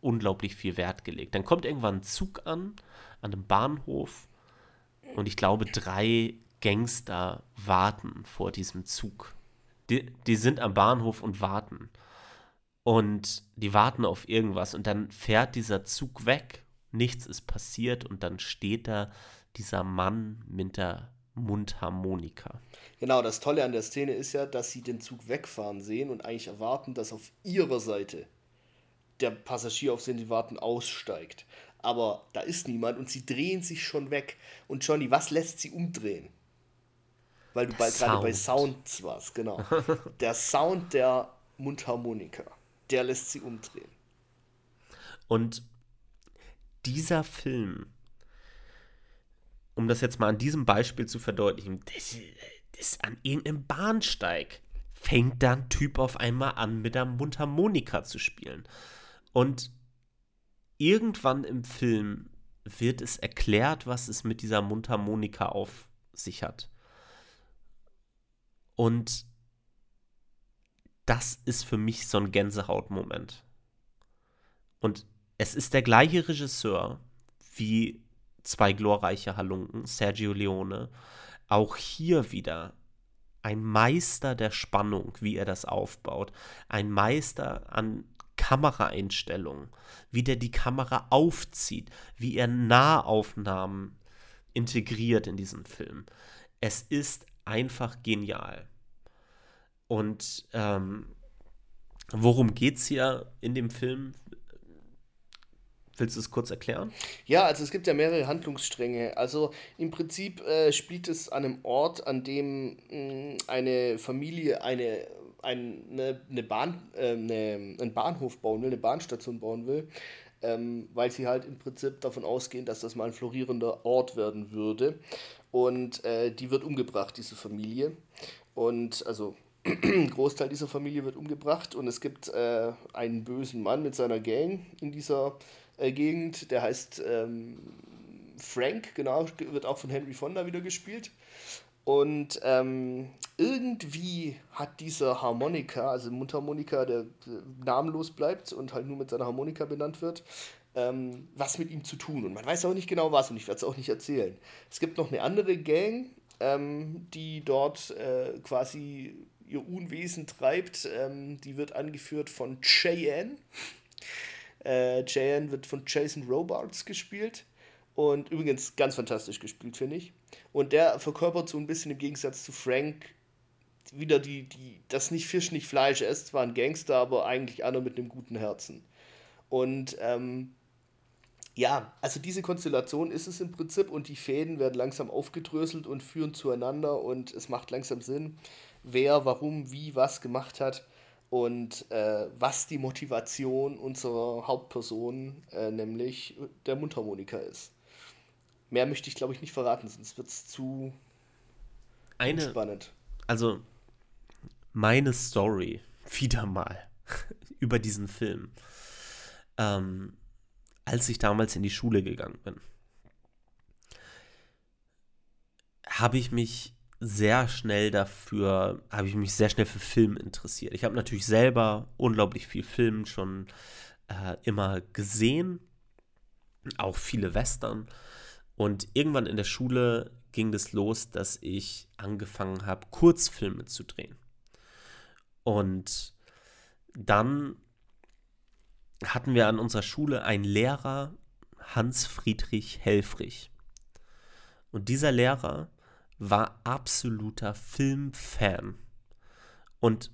unglaublich viel Wert gelegt. Dann kommt irgendwann ein Zug an, an einem Bahnhof und ich glaube, drei Gangster warten vor diesem Zug. Die, die sind am Bahnhof und warten. Und die warten auf irgendwas. Und dann fährt dieser Zug weg. Nichts ist passiert. Und dann steht da dieser Mann mit der Mundharmonika. Genau, das Tolle an der Szene ist ja, dass sie den Zug wegfahren sehen und eigentlich erwarten, dass auf ihrer Seite der Passagier, auf den sie warten, aussteigt aber da ist niemand und sie drehen sich schon weg. Und Johnny, was lässt sie umdrehen? weil du gerade bei Sounds warst, genau. der Sound der Mundharmonika, der lässt sie umdrehen. Und dieser Film, um das jetzt mal an diesem Beispiel zu verdeutlichen, das, das an irgendeinem Bahnsteig fängt dann Typ auf einmal an, mit der Mundharmonika zu spielen. Und irgendwann im Film wird es erklärt, was es mit dieser Mundharmonika auf sich hat. Und das ist für mich so ein Gänsehautmoment. Und es ist der gleiche Regisseur wie zwei glorreiche Halunken, Sergio Leone. Auch hier wieder ein Meister der Spannung, wie er das aufbaut. Ein Meister an Kameraeinstellungen, wie der die Kamera aufzieht, wie er Nahaufnahmen integriert in diesen Film. Es ist einfach genial. Und ähm, worum geht es hier in dem Film? Willst du es kurz erklären? Ja, also es gibt ja mehrere Handlungsstränge. Also im Prinzip äh, spielt es an einem Ort, an dem mh, eine Familie eine, eine, eine Bahn, äh, eine, einen Bahnhof bauen will, eine Bahnstation bauen will, ähm, weil sie halt im Prinzip davon ausgehen, dass das mal ein florierender Ort werden würde. Und äh, die wird umgebracht, diese Familie. Und also ein Großteil dieser Familie wird umgebracht und es gibt äh, einen bösen Mann mit seiner Gang in dieser äh, Gegend, der heißt ähm, Frank, genau, wird auch von Henry Fonda wieder gespielt. Und ähm, irgendwie hat dieser Harmonika, also Mundharmonika, der namenlos bleibt und halt nur mit seiner Harmonika benannt wird, ähm, was mit ihm zu tun. Und man weiß auch nicht genau was und ich werde es auch nicht erzählen. Es gibt noch eine andere Gang, ähm, die dort äh, quasi ihr Unwesen treibt. Ähm, die wird angeführt von Cheyenne. Äh, Cheyenne wird von Jason Robards gespielt. Und übrigens ganz fantastisch gespielt, finde ich. Und der verkörpert so ein bisschen im Gegensatz zu Frank wieder die, die, das nicht Fisch, nicht Fleisch. Er ist zwar ein Gangster, aber eigentlich einer mit einem guten Herzen. Und ähm, ja, also diese Konstellation ist es im Prinzip und die Fäden werden langsam aufgedröselt und führen zueinander und es macht langsam Sinn, wer, warum, wie, was gemacht hat und äh, was die Motivation unserer Hauptperson, äh, nämlich der Mundharmonika ist. Mehr möchte ich, glaube ich, nicht verraten, sonst wird es zu Eine, spannend. Also, meine Story, wieder mal, über diesen Film. Ähm, als ich damals in die Schule gegangen bin, habe ich mich sehr schnell dafür, habe ich mich sehr schnell für Film interessiert. Ich habe natürlich selber unglaublich viel Film schon äh, immer gesehen, auch viele Western. Und irgendwann in der Schule ging das los, dass ich angefangen habe, Kurzfilme zu drehen. Und dann hatten wir an unserer Schule einen Lehrer, Hans Friedrich Helfrich. Und dieser Lehrer war absoluter Filmfan. Und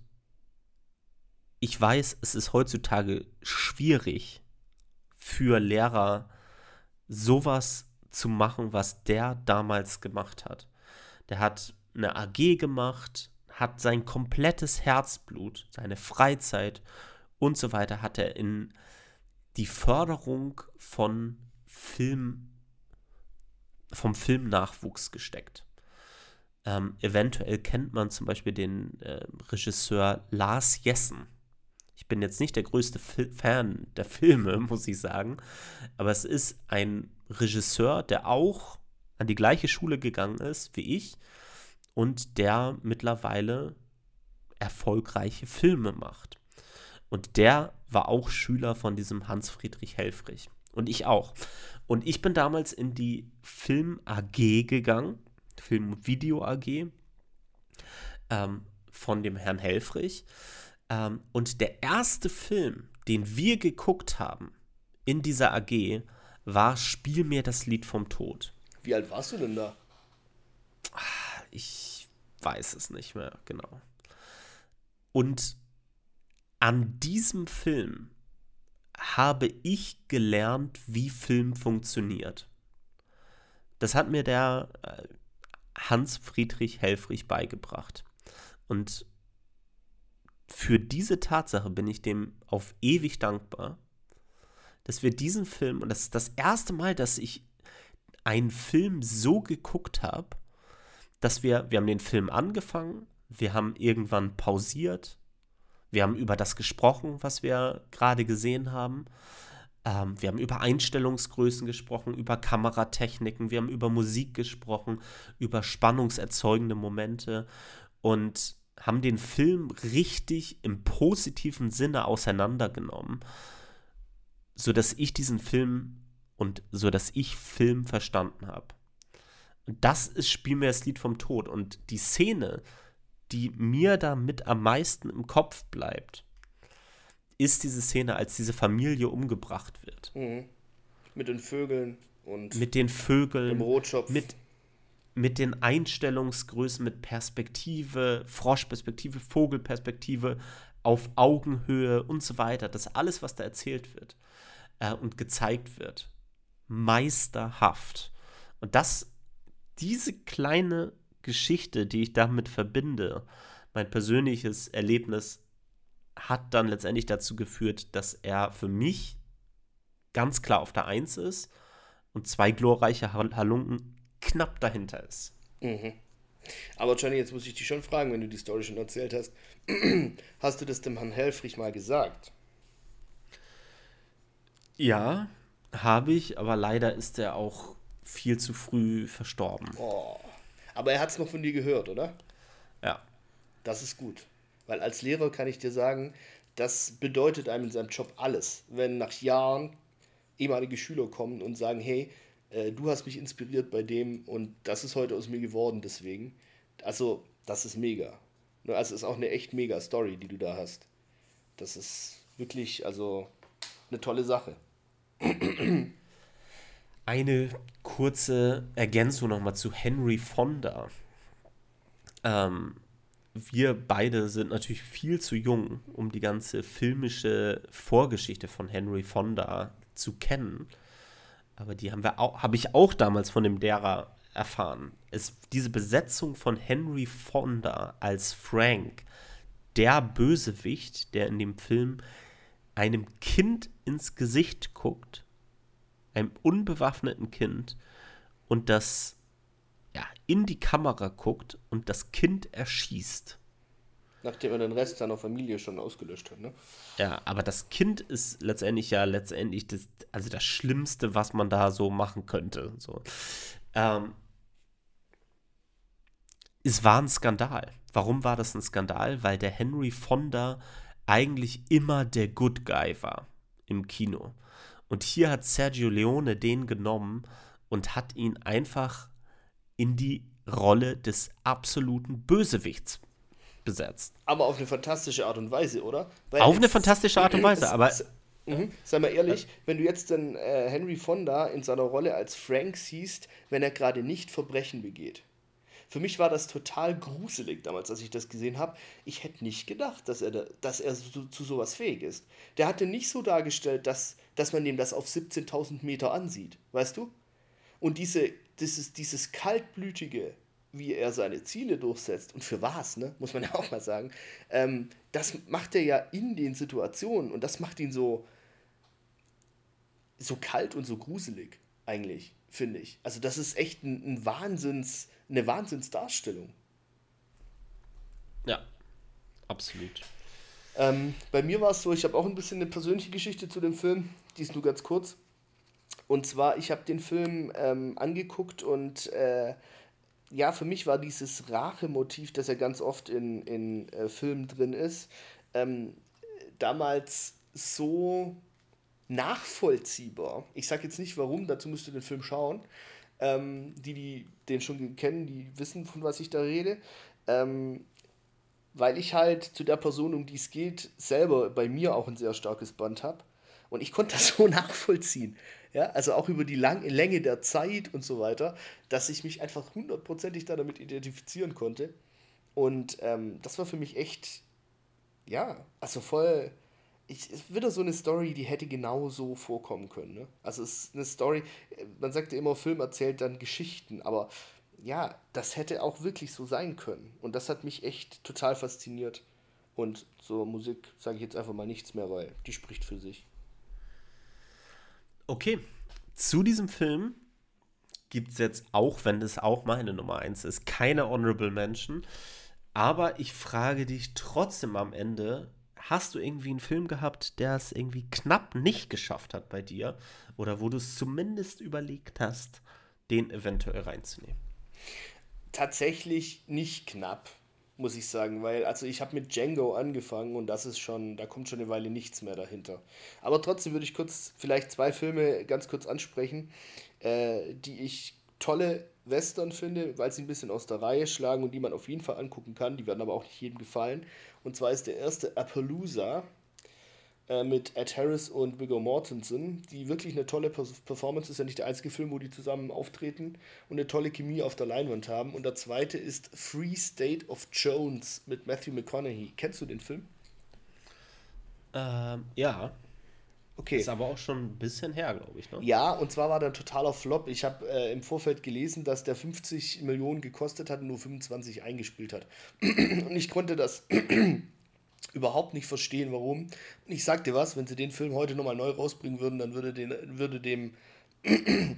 ich weiß, es ist heutzutage schwierig für Lehrer sowas zu machen, was der damals gemacht hat. Der hat eine AG gemacht, hat sein komplettes Herzblut, seine Freizeit und so weiter hat er in die Förderung von Film, vom Filmnachwuchs gesteckt. Ähm, eventuell kennt man zum Beispiel den äh, Regisseur Lars Jessen. Ich bin jetzt nicht der größte Fil Fan der Filme, muss ich sagen, aber es ist ein Regisseur, der auch an die gleiche Schule gegangen ist wie ich und der mittlerweile erfolgreiche Filme macht. Und der war auch Schüler von diesem Hans Friedrich Helfrich. Und ich auch. Und ich bin damals in die Film AG gegangen Film- und Video AG ähm, von dem Herrn Helfrich. Ähm, und der erste Film, den wir geguckt haben in dieser AG, war Spiel mir das Lied vom Tod. Wie alt warst du denn da? Ich weiß es nicht mehr genau. Und an diesem Film habe ich gelernt, wie Film funktioniert. Das hat mir der äh, Hans Friedrich Helfrich beigebracht. Und für diese Tatsache bin ich dem auf ewig dankbar, dass wir diesen Film, und das ist das erste Mal, dass ich einen Film so geguckt habe, dass wir, wir haben den Film angefangen, wir haben irgendwann pausiert, wir haben über das gesprochen, was wir gerade gesehen haben. Ähm, wir haben über Einstellungsgrößen gesprochen, über Kameratechniken, wir haben über Musik gesprochen, über spannungserzeugende Momente und haben den Film richtig im positiven Sinne auseinandergenommen, sodass ich diesen Film und sodass ich Film verstanden habe. Das ist Spiel Lied vom Tod und die Szene, die mir damit am meisten im Kopf bleibt, ist diese Szene, als diese Familie umgebracht wird. Mhm. Mit den Vögeln und mit den Vögeln, dem Rotschopf. mit mit den Einstellungsgrößen, mit Perspektive, Froschperspektive, Vogelperspektive, auf Augenhöhe und so weiter. Das alles, was da erzählt wird äh, und gezeigt wird, meisterhaft. Und das, diese kleine Geschichte, die ich damit verbinde, mein persönliches Erlebnis, hat dann letztendlich dazu geführt, dass er für mich ganz klar auf der Eins ist und zwei glorreiche Halunken knapp dahinter ist. Mhm. Aber Johnny, jetzt muss ich dich schon fragen, wenn du die Story schon erzählt hast. hast du das dem Herrn Helfrich mal gesagt? Ja, habe ich, aber leider ist er auch viel zu früh verstorben. Oh. Aber er hat es noch von dir gehört, oder? Ja. Das ist gut. Weil als Lehrer kann ich dir sagen, das bedeutet einem in seinem Job alles. Wenn nach Jahren ehemalige Schüler kommen und sagen, hey, äh, du hast mich inspiriert bei dem und das ist heute aus mir geworden deswegen. Also, das ist mega. Ne, also, es ist auch eine echt mega Story, die du da hast. Das ist wirklich, also, eine tolle Sache. Eine kurze Ergänzung nochmal zu Henry Fonda. Ähm, wir beide sind natürlich viel zu jung, um die ganze filmische Vorgeschichte von Henry Fonda zu kennen. Aber die haben wir auch, habe ich auch damals von dem Lehrer erfahren. Es, diese Besetzung von Henry Fonda als Frank, der Bösewicht, der in dem Film einem Kind ins Gesicht guckt, einem unbewaffneten Kind, und das in die Kamera guckt und das Kind erschießt. Nachdem er den Rest seiner Familie schon ausgelöscht hat, ne? Ja, aber das Kind ist letztendlich ja letztendlich das, also das Schlimmste, was man da so machen könnte. So. Ähm, es war ein Skandal. Warum war das ein Skandal? Weil der Henry Fonda eigentlich immer der Good Guy war im Kino. Und hier hat Sergio Leone den genommen und hat ihn einfach in die Rolle des absoluten Bösewichts besetzt. Aber auf eine fantastische Art und Weise, oder? Weil auf eine fantastische Art und Weise, aber. Mhm. Sei mal ehrlich, wenn du jetzt den äh, Henry Fonda in seiner Rolle als Frank siehst, wenn er gerade nicht Verbrechen begeht. Für mich war das total gruselig damals, als ich das gesehen habe. Ich hätte nicht gedacht, dass er, da, dass er so, zu sowas fähig ist. Der hatte nicht so dargestellt, dass, dass man ihm das auf 17.000 Meter ansieht, weißt du? Und diese, dieses, dieses kaltblütige, wie er seine Ziele durchsetzt und für was, ne, muss man ja auch mal sagen, ähm, das macht er ja in den Situationen und das macht ihn so, so kalt und so gruselig, eigentlich, finde ich. Also, das ist echt ein, ein Wahnsinns, eine Wahnsinnsdarstellung. Ja, absolut. Ähm, bei mir war es so, ich habe auch ein bisschen eine persönliche Geschichte zu dem Film, die ist nur ganz kurz. Und zwar, ich habe den Film ähm, angeguckt und äh, ja, für mich war dieses Rachemotiv, das ja ganz oft in, in äh, Filmen drin ist, ähm, damals so nachvollziehbar. Ich sage jetzt nicht warum, dazu müsst ihr den Film schauen. Ähm, die, die den schon kennen, die wissen, von was ich da rede. Ähm, weil ich halt zu der Person, um die es geht, selber bei mir auch ein sehr starkes Band habe. Und ich konnte das so nachvollziehen. Ja, also auch über die Lang Länge der Zeit und so weiter, dass ich mich einfach hundertprozentig da damit identifizieren konnte. Und ähm, das war für mich echt, ja, also voll, ich, wieder so eine Story, die hätte genau so vorkommen können. Ne? Also es ist eine Story, man sagt ja immer, Film erzählt dann Geschichten, aber ja, das hätte auch wirklich so sein können. Und das hat mich echt total fasziniert. Und zur Musik sage ich jetzt einfach mal nichts mehr, weil die spricht für sich. Okay, zu diesem Film gibt es jetzt auch, wenn es auch meine Nummer 1 ist, keine Honorable Mention. Aber ich frage dich trotzdem am Ende, hast du irgendwie einen Film gehabt, der es irgendwie knapp nicht geschafft hat bei dir? Oder wo du es zumindest überlegt hast, den eventuell reinzunehmen? Tatsächlich nicht knapp, muss ich sagen, weil also ich habe mit Django angefangen und das ist schon, da kommt schon eine Weile nichts mehr dahinter. Aber trotzdem würde ich kurz vielleicht zwei Filme ganz kurz ansprechen, äh, die ich tolle Western finde, weil sie ein bisschen aus der Reihe schlagen und die man auf jeden Fall angucken kann. Die werden aber auch nicht jedem gefallen. Und zwar ist der erste Appaloosa äh, mit Ed Harris und Viggo Mortensen, die wirklich eine tolle Performance ist. Ja nicht der einzige Film, wo die zusammen auftreten und eine tolle Chemie auf der Leinwand haben. Und der zweite ist Free State of Jones mit Matthew McConaughey. Kennst du den Film? Ähm, ja. Okay. Ist aber auch schon ein bisschen her, glaube ich. Ne? Ja, und zwar war der ein totaler Flop. Ich habe äh, im Vorfeld gelesen, dass der 50 Millionen gekostet hat und nur 25 eingespielt hat. und ich konnte das überhaupt nicht verstehen, warum. Und ich sag dir was, wenn sie den Film heute nochmal neu rausbringen würden, dann würde, den, würde dem.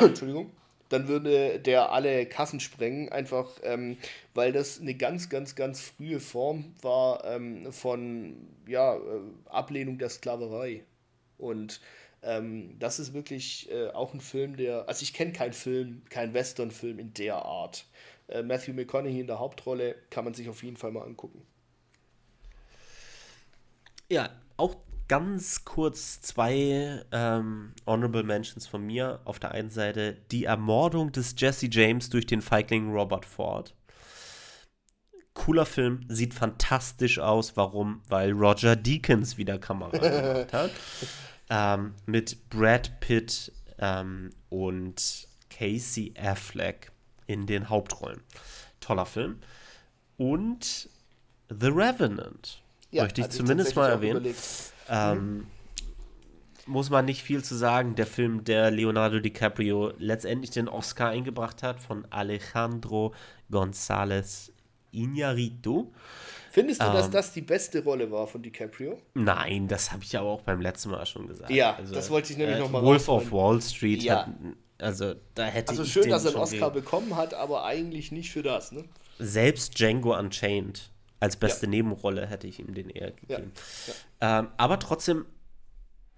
Entschuldigung dann würde der alle Kassen sprengen, einfach ähm, weil das eine ganz, ganz, ganz frühe Form war ähm, von ja, äh, Ablehnung der Sklaverei. Und ähm, das ist wirklich äh, auch ein Film, der, also ich kenne keinen Film, keinen Western-Film in der Art. Äh, Matthew McConaughey in der Hauptrolle kann man sich auf jeden Fall mal angucken. Ja, auch ganz kurz zwei ähm, Honorable Mentions von mir. Auf der einen Seite die Ermordung des Jesse James durch den Feigling Robert Ford. Cooler Film, sieht fantastisch aus. Warum? Weil Roger Deakins wieder Kamera gemacht hat. Ähm, mit Brad Pitt ähm, und Casey Affleck in den Hauptrollen. Toller Film. Und The Revenant. Ja, möchte ich zumindest mal erwähnen. Ähm, muss man nicht viel zu sagen. Der Film, der Leonardo DiCaprio letztendlich den Oscar eingebracht hat, von Alejandro González Iñárritu. Findest du, ähm, dass das die beste Rolle war von DiCaprio? Nein, das habe ich ja auch beim letzten Mal schon gesagt. Ja, also, das wollte ich nämlich äh, nochmal Wolf of Wall Street ja. hat, also da hätte Also schön, dass er einen Oscar bekommen hat, aber eigentlich nicht für das, ne? Selbst Django Unchained als beste ja. Nebenrolle hätte ich ihm den eher gegeben. Ja. Ähm, aber trotzdem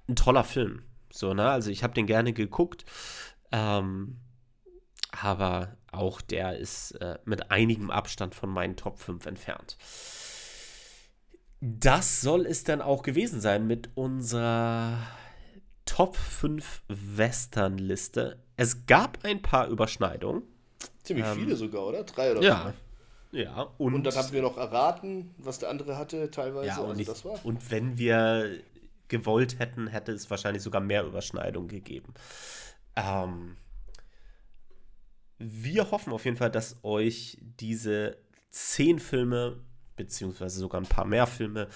ein toller Film. So, ne? Also ich habe den gerne geguckt. Ähm, aber auch der ist äh, mit einigem Abstand von meinen Top 5 entfernt. Das soll es dann auch gewesen sein mit unserer Top 5 Western-Liste. Es gab ein paar Überschneidungen. Ziemlich ähm, viele sogar, oder? Drei oder ja, ja, und, und dann haben wir noch erraten, was der andere hatte, teilweise. Ja, und, also ich, das war. und wenn wir gewollt hätten, hätte es wahrscheinlich sogar mehr Überschneidungen gegeben. Ähm, wir hoffen auf jeden Fall, dass euch diese zehn Filme, beziehungsweise sogar ein paar mehr Filme,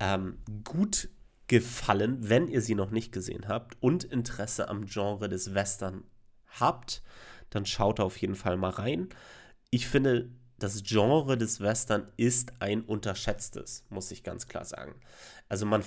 ähm, gut gefallen, wenn ihr sie noch nicht gesehen habt und Interesse am Genre des Western habt, dann schaut auf jeden Fall mal rein. Ich finde, das Genre des Western ist ein unterschätztes, muss ich ganz klar sagen. Also man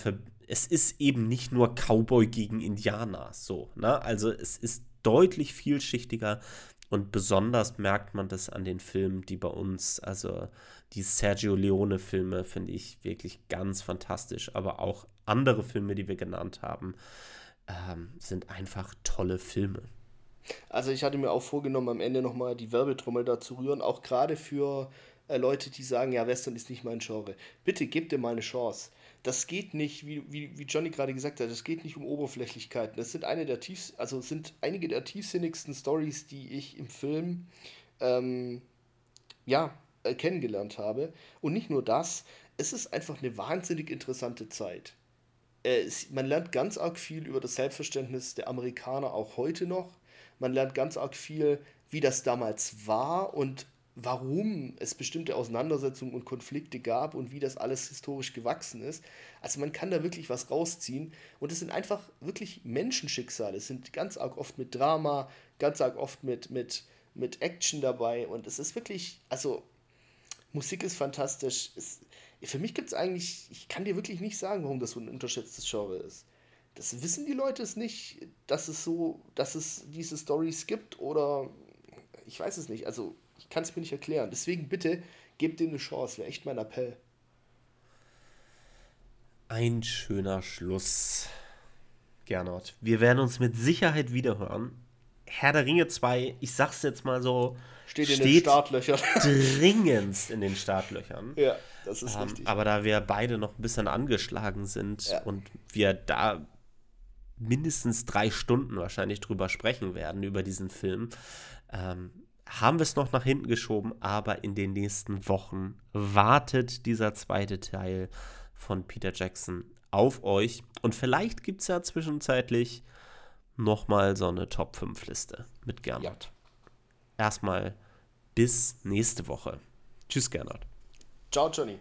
es ist eben nicht nur Cowboy gegen Indianer, so, ne? Also es ist deutlich vielschichtiger und besonders merkt man das an den Filmen, die bei uns, also die Sergio Leone Filme finde ich wirklich ganz fantastisch, aber auch andere Filme, die wir genannt haben, ähm, sind einfach tolle Filme. Also ich hatte mir auch vorgenommen, am Ende nochmal die Werbetrommel da zu rühren, auch gerade für äh, Leute, die sagen, ja, Western ist nicht mein Genre. Bitte gebt dir mal eine Chance. Das geht nicht, wie, wie, wie Johnny gerade gesagt hat, das geht nicht um Oberflächlichkeiten. Das sind eine der tiefs, also sind einige der tiefsinnigsten Stories, die ich im Film ähm, ja, äh, kennengelernt habe. Und nicht nur das, es ist einfach eine wahnsinnig interessante Zeit. Äh, man lernt ganz arg viel über das Selbstverständnis der Amerikaner auch heute noch. Man lernt ganz arg viel, wie das damals war und warum es bestimmte Auseinandersetzungen und Konflikte gab und wie das alles historisch gewachsen ist. Also man kann da wirklich was rausziehen und es sind einfach wirklich Menschenschicksale. Es sind ganz arg oft mit Drama, ganz arg oft mit, mit, mit Action dabei und es ist wirklich, also Musik ist fantastisch. Es, für mich gibt es eigentlich, ich kann dir wirklich nicht sagen, warum das so ein unterschätztes Genre ist. Das wissen die Leute es nicht, dass es so, dass es diese Stories gibt oder ich weiß es nicht. Also ich kann es mir nicht erklären. Deswegen bitte gebt dem eine Chance. Wäre echt mein Appell. Ein schöner Schluss, Gernot. Wir werden uns mit Sicherheit wiederhören. Herr der Ringe 2, ich sag's jetzt mal so, steht, steht in den Startlöchern. dringendst in den Startlöchern. Ja, das ist ähm, richtig. Aber da wir beide noch ein bisschen angeschlagen sind ja. und wir da mindestens drei Stunden wahrscheinlich drüber sprechen werden, über diesen Film, ähm, haben wir es noch nach hinten geschoben, aber in den nächsten Wochen wartet dieser zweite Teil von Peter Jackson auf euch. Und vielleicht gibt es ja zwischenzeitlich nochmal so eine Top 5 Liste mit Gernot. Ja. Erstmal bis nächste Woche. Tschüss, Gernot. Ciao, Johnny.